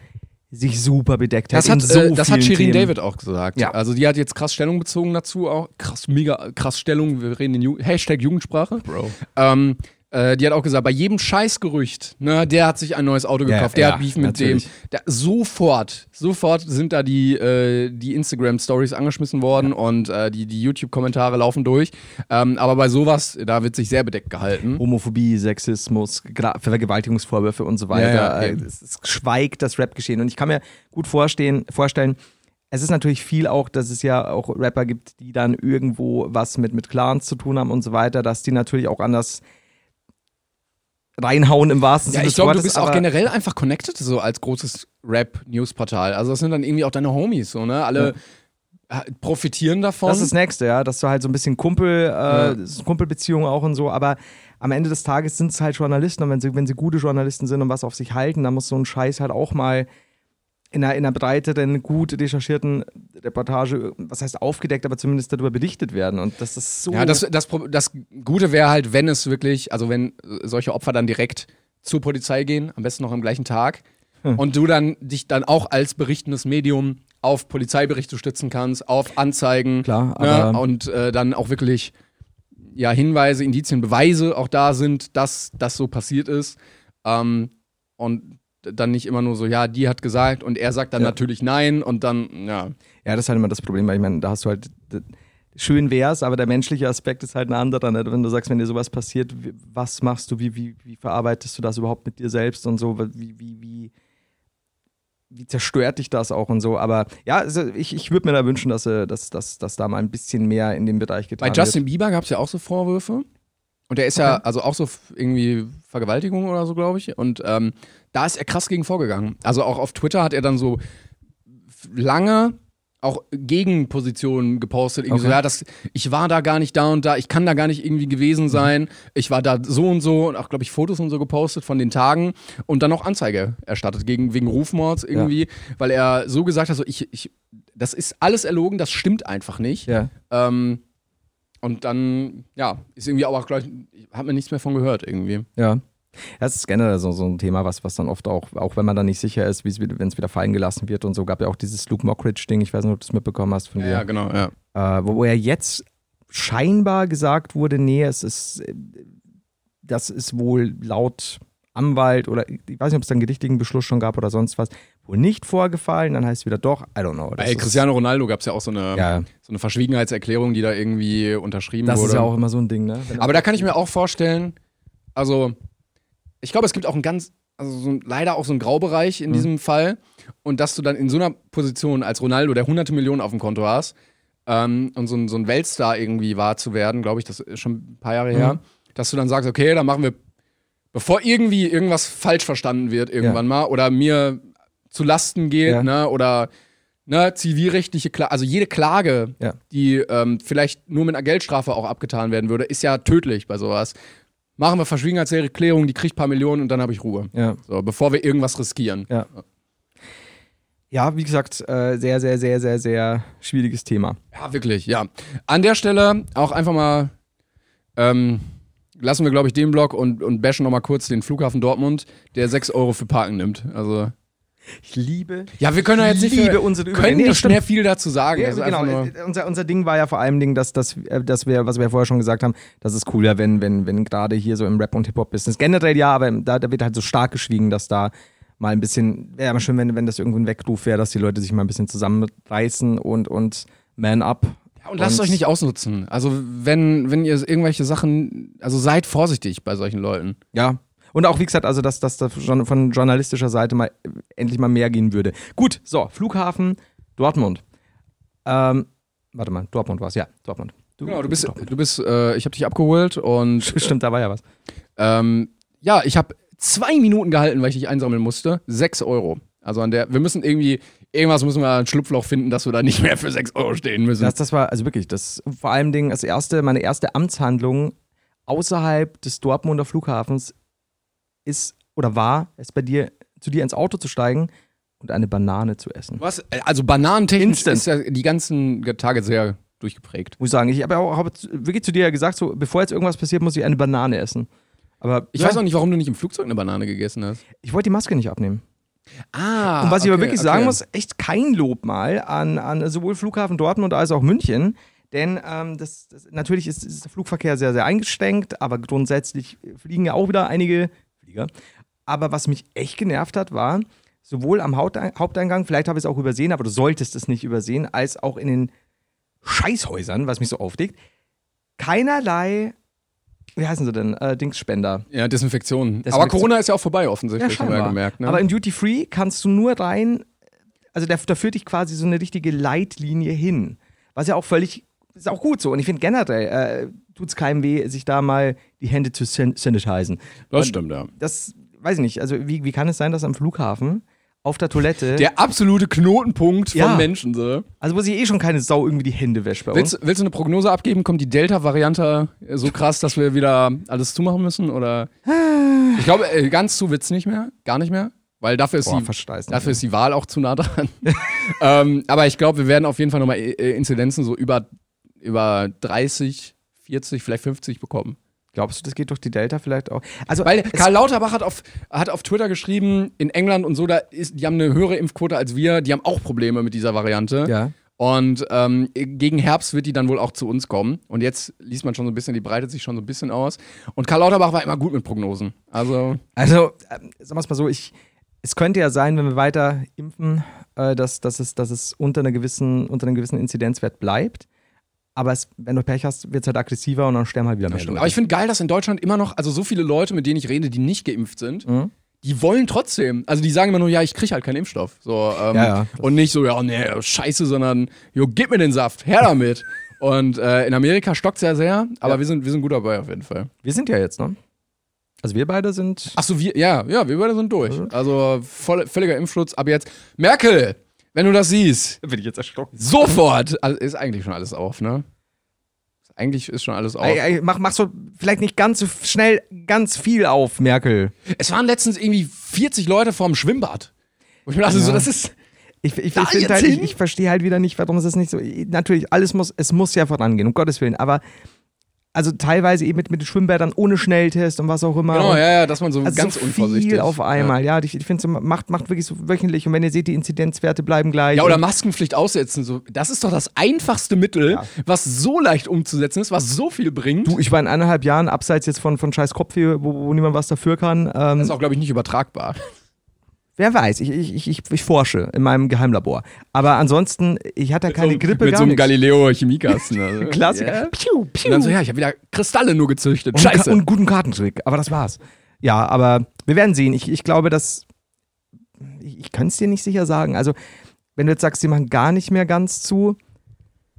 sich super bedeckt Das hat. hat, in so äh, das hat Shirin Themen. David auch gesagt. Ja. Also die hat jetzt krass Stellung bezogen dazu auch. Krass, mega krass Stellung. Wir reden in Ju Hashtag Jugendsprache. Bro. Ähm, Äh, die hat auch gesagt, bei jedem Scheißgerücht, ne, der hat sich ein neues Auto Ja, gekauft, der ja, hat Beef mit natürlich. dem. Der, sofort, sofort sind da die, äh, die Instagram-Stories angeschmissen worden und äh, die, die YouTube-Kommentare laufen durch. Ähm, aber bei sowas, da wird sich sehr bedeckt gehalten. Homophobie, Sexismus, Vergewaltigungsvorwürfe und so weiter. Ja, ja, es, es schweigt das Rap-Geschehen. Und ich kann mir gut vorstehen, vorstellen, es ist natürlich viel auch, dass es ja auch Rapper gibt, die dann irgendwo was mit, mit Clans zu tun haben und so weiter, dass die natürlich auch anders reinhauen im wahrsten Ja, Sinne ich des glaube, du Wortes, bist auch generell einfach connected, so als großes Rap-News-Portal. Also, das sind dann irgendwie auch deine Homies, so, ne? Alle äh, profitieren davon. Das ist das Nächste, ja, dass du halt so ein bisschen Kumpel, äh, das ist Kumpelbeziehung auch und so, aber am Ende des Tages sind es halt Journalisten und wenn sie, wenn sie gute Journalisten sind und was auf sich halten, dann muss so ein Scheiß halt auch mal in einer, in einer breiteren, gut recherchierten Reportage, was heißt aufgedeckt, aber zumindest darüber berichtet werden und das ist so. Ja, das, das, das Gute wäre halt, wenn es wirklich, also wenn solche Opfer dann direkt zur Polizei gehen, am besten noch am gleichen Tag, Hm. und du dann dich dann auch als berichtendes Medium auf Polizeiberichte stützen kannst, auf Anzeigen Klar, ne, und äh, dann auch wirklich ja, Hinweise, Indizien, Beweise auch da sind, dass das so passiert ist. Ähm, und dann nicht immer nur so, ja, die hat gesagt und er sagt dann Ja. natürlich nein und dann, ja. Ja, das ist halt immer das Problem, weil ich meine, da hast du halt, schön wär's, aber der menschliche Aspekt ist halt ein anderer. Ne? Wenn du sagst, wenn dir sowas passiert, was machst du, wie, wie, wie verarbeitest du das überhaupt mit dir selbst und so, wie, wie, wie, wie zerstört dich das auch und so. Aber ja, also ich, ich würde mir da wünschen, dass, äh, dass, dass, dass da mal ein bisschen mehr in dem Bereich getan Bei Justin Bieber gab es ja auch so Vorwürfe. Und der ist ja, also auch so irgendwie Vergewaltigung oder so, glaube ich. Und ähm, da ist er krass gegen vorgegangen. Also auch auf Twitter hat er dann so lange auch Gegenpositionen gepostet. Irgendwie so, Okay. ja, das, ich war da gar nicht da und da, ich kann da gar nicht irgendwie gewesen sein. Ich war da so und so und auch, glaube ich, Fotos und so gepostet von den Tagen und dann auch Anzeige erstattet gegen, wegen Rufmords irgendwie, weil er so gesagt hat, so, ich, ich, das ist alles erlogen, das stimmt einfach nicht. Ja. Ähm, und dann, ja, ist irgendwie aber auch gleich, hat man nichts mehr von gehört irgendwie. Ja. Das ist generell so, so ein Thema, was, was dann oft auch, auch wenn man dann nicht sicher ist, wenn es wieder fallen gelassen wird und so, gab ja auch dieses Luke Mockridge-Ding, ich weiß nicht, ob du es mitbekommen hast von dir. Ja, genau, ja. äh, wo, wo ja jetzt scheinbar gesagt wurde, nee, es ist, äh, das ist wohl laut Anwalt oder ich weiß nicht, ob es da einen gerichtlichen Beschluss schon gab oder sonst was, wohl nicht vorgefallen, dann heißt es wieder doch, I don't know. Das Bei ist- Cristiano Ronaldo gab es ja auch so eine, Ja, so eine Verschwiegenheitserklärung, die da irgendwie unterschrieben das wurde. ist ja auch immer so ein Ding, ne? Wenn- aber da kann ich mir auch vorstellen, also ich glaube, es gibt auch einen ganz, also so ein, leider auch so einen Graubereich in diesem Fall. Und dass du dann in so einer Position als Ronaldo, der hunderte Millionen auf dem Konto hast, ähm, und so ein, so ein Weltstar irgendwie wahr zu werden, glaube ich, das ist schon ein paar Jahre her, dass du dann sagst, okay, dann machen wir, bevor irgendwie irgendwas falsch verstanden wird irgendwann mal oder mir zu Lasten geht, Ja. ne, oder ne, zivilrechtliche Klage, also jede Klage, Ja. die ähm, vielleicht nur mit einer Geldstrafe auch abgetan werden würde, ist ja tödlich bei sowas. Machen wir Verschwiegenheitserklärung, die kriegt ein paar Millionen und dann habe ich Ruhe. ja. So, bevor wir irgendwas riskieren. Ja. Ja, wie gesagt, äh, sehr, sehr, sehr, sehr, sehr schwieriges Thema. Ja, wirklich, ja. An der Stelle auch einfach mal ähm, lassen wir, glaube ich, den Block und, und bashen nochmal kurz den Flughafen Dortmund, der 6 Euro für Parken nimmt. Also. Ich liebe. Ja, wir können ja jetzt nicht, liebe mehr, unsere können Nee, nicht mehr viel dazu sagen. Ja, ist genau. Äh, Unser, unser Ding war ja vor allem Ding, dass, dass, äh, dass wir, was wir ja vorher schon gesagt haben, dass es cool wäre, wenn, wenn, wenn gerade hier so im Rap- und Hip-Hop-Business, generell ja, aber da, da wird halt so stark geschwiegen, dass da mal ein bisschen, wäre mal schön, wenn, wenn das irgendwo ein Weckruf wäre, dass die Leute sich mal ein bisschen zusammenreißen und, und man up. Und lasst euch nicht ausnutzen. Also, wenn, wenn ihr irgendwelche Sachen, also seid vorsichtig bei solchen Leuten. Ja. Und auch, wie gesagt, also, dass, dass da von journalistischer Seite mal endlich mal mehr gehen würde. Gut, so, Flughafen Dortmund. Ähm, warte mal, Dortmund war es, ja, Dortmund. Genau, du bist, Dortmund. du bist, äh, ich habe dich abgeholt und Stimmt, da war ja was. ähm, ja, ich habe zwei Minuten gehalten, weil ich dich einsammeln musste. Sechs Euro. Also an der, wir müssen irgendwie, irgendwas müssen wir ein Schlupfloch finden, dass wir da nicht mehr für sechs Euro stehen müssen. Das, das war, also wirklich, das vor allem Ding, das erste, meine erste Amtshandlung außerhalb des Dortmunder Flughafens ist oder war es bei dir, zu dir ins Auto zu steigen und eine Banane zu essen. Was? Also bananentechnisch Instant. ist ja die ganzen Tage sehr durchgeprägt. Muss ich sagen, ich habe ja auch hab wirklich zu dir ja gesagt, so, bevor jetzt irgendwas passiert, muss ich eine Banane essen. Aber Ich ja, weiß auch nicht, warum du nicht im Flugzeug eine Banane gegessen hast. ich wollte die Maske nicht abnehmen. Ah. Und was ich aber wirklich okay. sagen muss, echt kein Lob mal an, an sowohl Flughafen Dortmund als auch München. Denn ähm, das, das, natürlich ist, ist der Flugverkehr sehr, sehr eingeschränkt, aber grundsätzlich fliegen ja auch wieder einige Flieger. Aber was mich echt genervt hat, war, sowohl am Hauptein- Haupteingang, vielleicht habe ich es auch übersehen, aber du solltest es nicht übersehen, als auch in den Scheißhäusern, was mich so aufregt, keinerlei, wie heißen sie denn, äh, Dingsspender. Ja, Desinfektion. Aber Desinfektion. Corona ist ja auch vorbei offensichtlich, haben wir ja gemerkt. Ne? Aber in Duty Free kannst du nur rein, also da, da führt dich quasi so eine richtige Leitlinie hin. Was ja auch völlig, ist auch gut so. Und ich finde generell, äh, tut es keinem weh, sich da mal die Hände zu san sanitizen. das Und stimmt, ja. Das, weiß ich nicht, also wie, wie kann es sein, dass am Flughafen auf der Toilette, Der absolute Knotenpunkt von Ja. Menschen. So. also wo sich eh schon keine Sau irgendwie die Hände wäscht bei uns. Willst, willst du eine Prognose abgeben? Kommt die Delta-Variante so krass, dass wir wieder alles zumachen müssen? Oder? Ich glaube, äh, ganz zu wird's nicht mehr. Gar nicht mehr. Weil dafür ist, Boah, die, dafür ist die Wahl auch zu nah dran. ähm, aber ich glaube, wir werden auf jeden Fall nochmal äh, Inzidenzen so über, über 30, 40, vielleicht 50 bekommen. Glaubst du, das geht durch die Delta vielleicht auch? Also, Weil Karl Lauterbach hat auf, hat auf Twitter geschrieben, in England und so, da ist, die haben eine höhere Impfquote als wir, die haben auch Probleme mit dieser Variante. ja. Und ähm, gegen Herbst wird die dann wohl auch zu uns kommen. Und jetzt liest man schon so ein bisschen, die breitet sich schon so ein bisschen aus. Und Karl Lauterbach war immer gut mit Prognosen. Also, Also, ähm, sagen wir es mal so, ich, es könnte ja sein, wenn wir weiter impfen, äh, dass, dass, es, dass es unter, einer gewissen, unter einem gewissen Inzidenzwert bleibt. Aber es, wenn du Pech hast, wird es halt aggressiver und dann sterben halt wieder mehr Leute. aber ich finde geil, dass in Deutschland immer noch, also so viele Leute, mit denen ich rede, die nicht geimpft sind, Mhm. die wollen trotzdem. Also die sagen immer nur, ja, ich krieg halt keinen Impfstoff. So, ähm, Ja, ja. Und nicht so, ja, nee, scheiße, sondern, jo, gib mir den Saft, her damit. und äh, in Amerika stockt es ja sehr, aber Ja. wir, sind, wir sind gut dabei auf jeden Fall. wir sind ja jetzt, ne? Also wir beide sind. Achso, wir, ja, ja, wir beide sind durch. Mhm. Also voll, völliger Impfschutz. Aber jetzt, Merkel, wenn du das siehst, Bin ich jetzt erschrocken. sofort, also ist eigentlich schon alles auf, ne? Eigentlich ist schon alles auf. Ey, ey, mach, mach so vielleicht nicht ganz so schnell ganz viel auf, Merkel. Es waren letztens irgendwie 40 Leute vorm Schwimmbad. Wo ich mir dachte, so, das ist. Ich, ich, Da ich, halt, ich, verstehe halt wieder nicht, warum es das nicht so. Natürlich, alles muss, es muss ja vorangehen, um Gottes Willen. Aber also teilweise eben mit, mit den Schwimmbädern ohne Schnelltest und was auch immer. Genau, und, ja, ja, dass man so also ganz so unvorsichtig. viel auf einmal, ja. Ich, ich finde, macht, macht wirklich so wöchentlich. Und wenn ihr seht, die Inzidenzwerte bleiben gleich. Ja, oder Maskenpflicht aussetzen. So. Das ist doch das einfachste Mittel, Ja. was so leicht umzusetzen ist, was so viel bringt. Du, ich war in eineinhalb Jahren, abseits jetzt von, von scheiß Kopfweh, wo, wo niemand was dafür kann. Ähm, das ist auch, glaube ich, nicht übertragbar. Wer weiß, ich, ich, ich, ich, forsche in meinem Geheimlabor. Aber ansonsten, ich hatte keine Grippe, Mit gar so einem nichts. Galileo-Chemiekasten. Also. Klassiker. Ja. Piu, piu. Und dann so, ja, ich habe wieder Kristalle nur gezüchtet. Und, Scheiße. und guten Kartentrick, aber das war's. Ja, aber wir werden sehen. Ich, ich glaube, dass. Ich, ich kann es dir nicht sicher sagen. Also, wenn du jetzt sagst, sie machen gar nicht mehr ganz zu.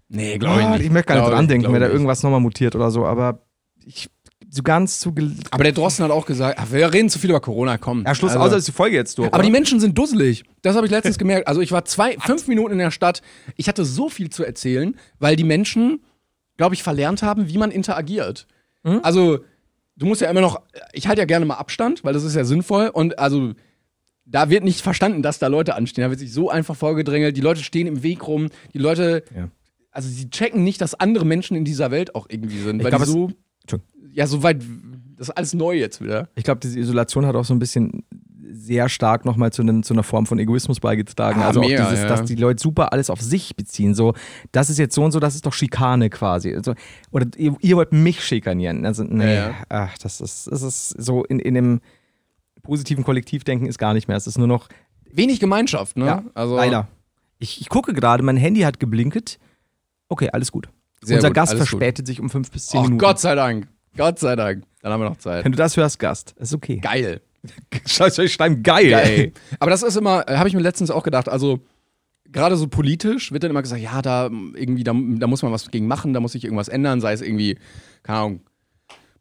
nee, Oh, glaube ich nicht. ich möchte gar nicht dran denken, wenn da irgendwas nochmal mutiert oder so, aber ich. So ganz zu. Aber der Drosten hat auch gesagt, ach, wir reden zu viel über Corona, komm. Ja, Schluss, Also- außer ist die Folge jetzt durch. Aber die oder? Menschen sind dusselig. Das habe ich letztens gemerkt. Also ich war zwei, fünf Minuten in der Stadt. Ich hatte so viel zu erzählen, weil die Menschen, glaube ich, verlernt haben, wie man interagiert. Mhm. Also du musst ja immer noch, ich halte ja gerne mal Abstand, weil das ist ja sinnvoll. Und also da wird nicht verstanden, dass da Leute anstehen. Da wird sich so einfach vorgedrängelt. Die Leute stehen im Weg rum. Die Leute, Ja. also sie checken nicht, dass andere Menschen in dieser Welt auch irgendwie sind. Ich weil glaub, die so. Ja, so weit, das ist alles neu jetzt wieder. Ich glaube, diese Isolation hat auch so ein bisschen sehr stark nochmal zu, einem- zu einer Form von Egoismus beigetragen. Ah, also auch dieses, ja. dass die Leute super alles auf sich beziehen. So, das ist jetzt so und so, das ist doch Schikane quasi. Also, oder ihr, ihr wollt mich schikanieren. Also, nee, Ja, ja. ach, das ist, das ist so in, in dem positiven Kollektivdenken ist gar nicht mehr. Es ist nur noch, Wenig Gemeinschaft, ne? ja, also, leider. Ich, ich gucke gerade, mein Handy hat geblinket. Okay, alles gut. Sehr Unser gut, Gast alles gut. verspätet sich um fünf bis zehn Ach Minuten. Gott sei Dank. Gott sei Dank. Dann haben wir noch Zeit. Wenn du das hörst, Gast, ist okay. Geil. Scheiße, ich schreibe geil, ey. Aber das ist immer, äh, habe ich mir letztens auch gedacht, also gerade so politisch wird dann immer gesagt, ja, da irgendwie, da, da muss man was gegen machen, da muss sich irgendwas ändern, sei es irgendwie, keine Ahnung,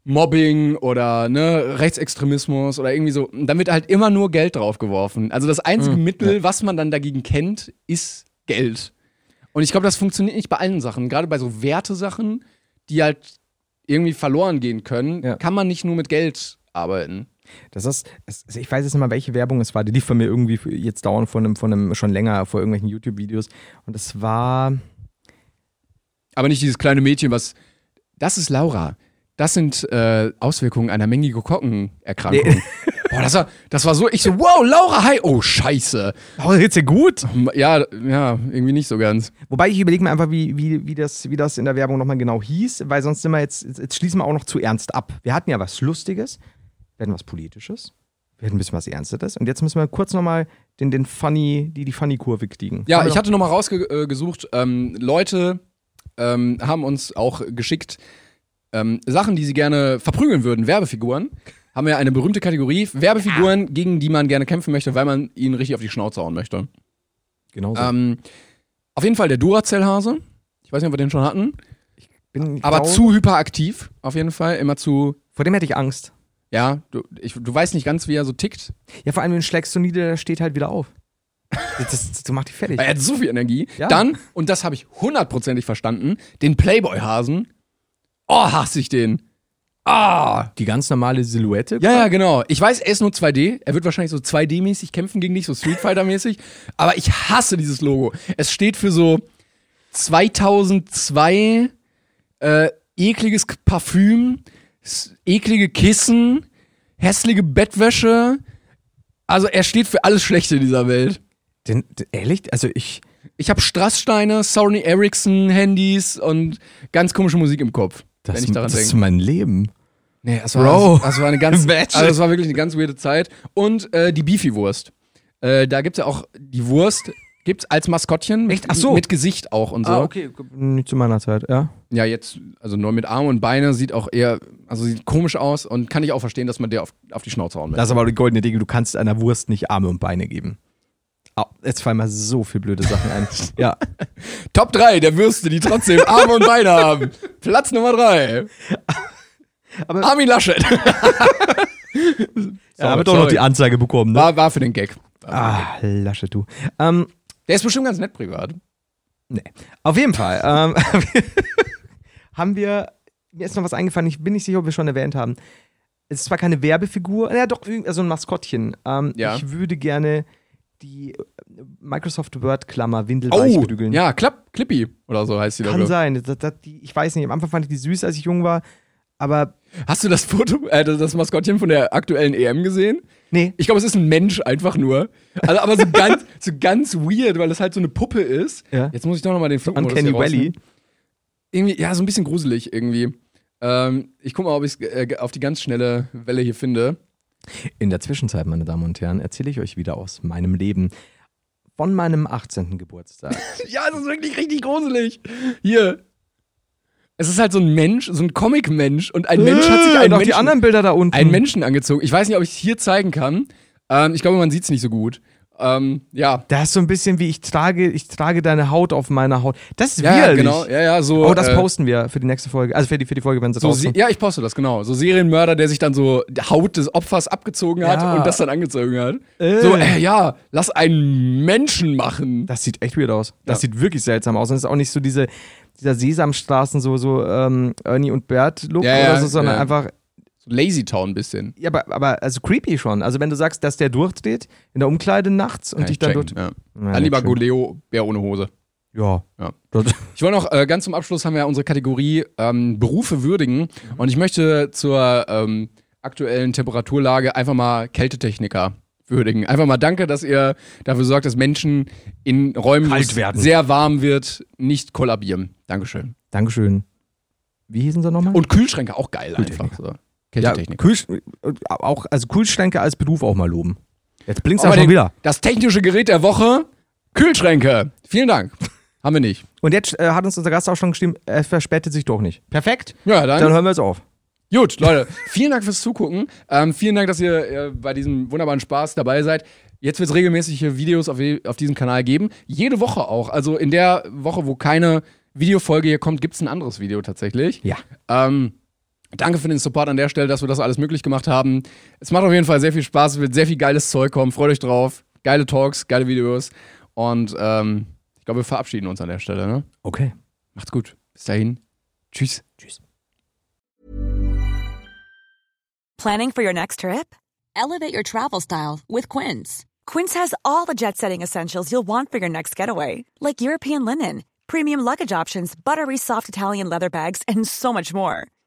Mobbing oder ne, Rechtsextremismus oder irgendwie so. Und dann wird halt immer nur Geld draufgeworfen. Also das einzige Mittel, was man dann dagegen kennt, ist Geld. Und ich glaube, das funktioniert nicht bei allen Sachen. Gerade bei so Wertesachen, die halt irgendwie verloren gehen können, Ja. kann man nicht nur mit Geld arbeiten. Das ist, ich weiß jetzt nicht mal, welche Werbung es war. Die lief bei mir irgendwie jetzt dauernd von einem, von einem schon länger vor irgendwelchen YouTube-Videos. Und es war. Aber nicht dieses kleine Mädchen, was. Das ist Laura. Das sind äh, Auswirkungen einer Meningokokkenerkrankung. Boah, das war, das war so, ich so, wow, Laura, hi, oh, scheiße. Oh, geht's dir gut? Ja, ja, irgendwie nicht so ganz. Wobei ich überlege mir einfach, wie, wie, wie, das, wie das in der Werbung nochmal genau hieß, weil sonst sind wir jetzt, jetzt schließen wir auch noch zu ernst ab. Wir hatten ja was Lustiges, wir hatten was Politisches, wir hatten ein bisschen was Ernstes und jetzt müssen wir kurz nochmal den, den Funny, die, die Funny-Kurve kriegen. Ja, ich hatte nochmal rausgesucht, ähm, Leute ähm, haben uns auch geschickt ähm, Sachen, die sie gerne verprügeln würden, Werbefiguren. Haben wir eine berühmte Kategorie, Werbefiguren, gegen die man gerne kämpfen möchte, weil man ihnen richtig auf die Schnauze hauen möchte. genau so. Ähm, auf jeden Fall der Duracell-Hase. Ich weiß nicht, ob wir den schon hatten. Bin, Aber glaub- zu hyperaktiv, auf jeden Fall. Immer zu, Vor dem hätte ich Angst. ja, du, ich, du weißt nicht ganz, wie er so tickt. Ja, vor allem, wenn du schlägst so nieder, der steht halt wieder auf. Das, das, das macht dich fertig. Er hat so viel Energie. Ja. Dann, und das habe ich hundertprozentig verstanden, den Playboy-Hasen. Oh, hasse ich den. Ah. Die ganz normale Silhouette? Ja, ja, genau. Ich weiß, er ist nur 2D. Er wird wahrscheinlich so 2D-mäßig kämpfen gegen dich, so Street Fighter-mäßig. Aber ich hasse dieses Logo. Es steht für so 2002 äh, ekliges Parfüm, eklige Kissen, hässliche Bettwäsche. Also er steht für alles Schlechte in dieser Welt. Den, den, ehrlich? Also ich. Ich habe Strasssteine, Sony Ericsson Handys und ganz komische Musik im Kopf, Das, wenn ich daran das ist mein Leben. Nee, das war, Bro. Das, das war eine ganz, also das war wirklich eine ganz weirde Zeit. Und äh, die Beefy-Wurst. Äh, da gibt's ja auch die Wurst, gibt's als Maskottchen mit, Echt? Ach so. mit Gesicht auch und so. Ah, okay. Nicht zu meiner Zeit, ja. Ja, jetzt, also nur mit Arme und Beine sieht auch eher, also sieht komisch aus und kann ich auch verstehen, dass man der auf, auf die Schnauze hauen will. Das ist aber die goldene Regel, du kannst einer Wurst nicht Arme und Beine geben. Au, jetzt fallen mir so viele blöde Sachen ein. ja. Top 3 der Würste, die trotzdem Arme und Beine haben. Platz Nummer 3. Aber- Armin Laschet. ja, haben wir doch noch sorry. die Anzeige bekommen, ne? War, war für den Gag. Ah, Lasche du. Ähm, Der ist bestimmt ganz nett privat. nee. Auf jeden Fall. Ähm, haben wir. Mir ist noch was eingefallen, ich bin nicht sicher, ob wir schon erwähnt haben. Es ist zwar keine Werbefigur, ja doch, irgend- also ein Maskottchen. Ähm, Ja. Ich würde gerne die äh, Microsoft Word-Klammer windelweich Oh, prügeln. ja, Klapp, Clippy oder so heißt die Kann Logo. sein. Das, das, die, ich weiß nicht, am Anfang fand ich die süß, als ich jung war. Aber Hast du das Foto, äh, das das Maskottchen von der aktuellen EM gesehen? nee. Ich glaube, es ist ein Mensch einfach nur. Also, aber so ganz, so ganz weird, weil es halt so eine Puppe ist. Ja. Jetzt muss ich doch nochmal den Flugmodus Uncanny hier Valley. Irgendwie, ja, so ein bisschen gruselig irgendwie. Ähm, ich guck mal, ob ich es äh, auf die ganz schnelle Welle hier finde. In der Zwischenzeit, meine Damen und Herren, erzähle ich euch wieder aus meinem Leben. Von meinem 18. Geburtstag. Ja, es ist wirklich richtig gruselig. Hier. Es ist halt so ein Mensch, so ein Comic-Mensch und ein Mensch hat sich und einen auch die Menschen, anderen Bilder da unten. einen Menschen angezogen. Ich weiß nicht, ob ich es hier zeigen kann. Ähm, ich glaube, man sieht es nicht so gut. Ähm, ja. Das ist so ein bisschen wie ich trage, ich trage deine Haut auf meiner Haut. Das ist Ja, widerlich. genau. Ja, ja, so. Oh, das äh, posten wir für die nächste Folge. Also für die, für die Folge, wenn sie So, rauskommt. ja, ich poste das, genau. So Serienmörder, der sich dann so die Haut des Opfers abgezogen hat Ja. und das dann angezogen hat. Äh. So, äh, ja, lass einen Menschen machen. Das sieht echt weird aus. Das Ja. sieht wirklich seltsam aus. Und es ist auch nicht so diese, dieser Sesamstraßen, so, so ähm, Ernie und Bert-Look Ja, oder so, sondern einfach, So Lazy Town ein bisschen. ja, aber, aber also creepy schon. Also wenn du sagst, dass der durchdreht in der Umkleide nachts und dich ich dann checken, dort. ja. Ja, Dann lieber. Goleo, Bär ohne Hose. Ja. Ja. Ich wollte noch, äh, ganz zum Abschluss haben wir ja unsere Kategorie ähm, Berufe würdigen. Und ich möchte zur ähm, aktuellen Temperaturlage einfach mal Kältetechniker würdigen. Einfach mal danke, dass ihr dafür sorgt, dass Menschen in Räumen, wo es sehr warm wird, nicht kollabieren. Dankeschön. Dankeschön. Wie hießen sie nochmal? Und Kühlschränke auch geil einfach. So. Ja, Kältetechniker. Kühlsch auch, also Kühlschränke als Beruf auch mal loben. Jetzt blinkst du Aber auch schon wieder. Das technische Gerät der Woche, Kühlschränke. Vielen Dank. Haben wir nicht. Und jetzt äh, hat uns unser Gast auch schon geschrieben, er verspätet sich doch nicht. Perfekt. Ja, dann, Dann hören wir jetzt auf. Gut, Leute, vielen Dank fürs Zugucken. Ähm, vielen Dank, dass ihr äh, bei diesem wunderbaren Spaß dabei seid. Jetzt wird es regelmäßige Videos auf, auf diesem Kanal geben. Jede Woche auch. Also in der Woche, wo keine Videofolge hier kommt, gibt es ein anderes Video tatsächlich. Ja. Ähm, danke für den Support an der Stelle, dass wir das alles möglich gemacht haben. Es macht auf jeden Fall sehr viel Spaß, es wird sehr viel geiles Zeug kommen. Freut euch drauf. Geile Talks, geile Videos. Und ähm, ich glaube, wir verabschieden uns an der Stelle. Ne? Okay. Macht's gut. Bis dahin. Tschüss. Tschüss. Planning for your next trip? Elevate your travel style with Quince. Quince has all the jet setting essentials you'll want for your next getaway, like European linen, premium luggage options, buttery soft Italian leather bags, and so much more.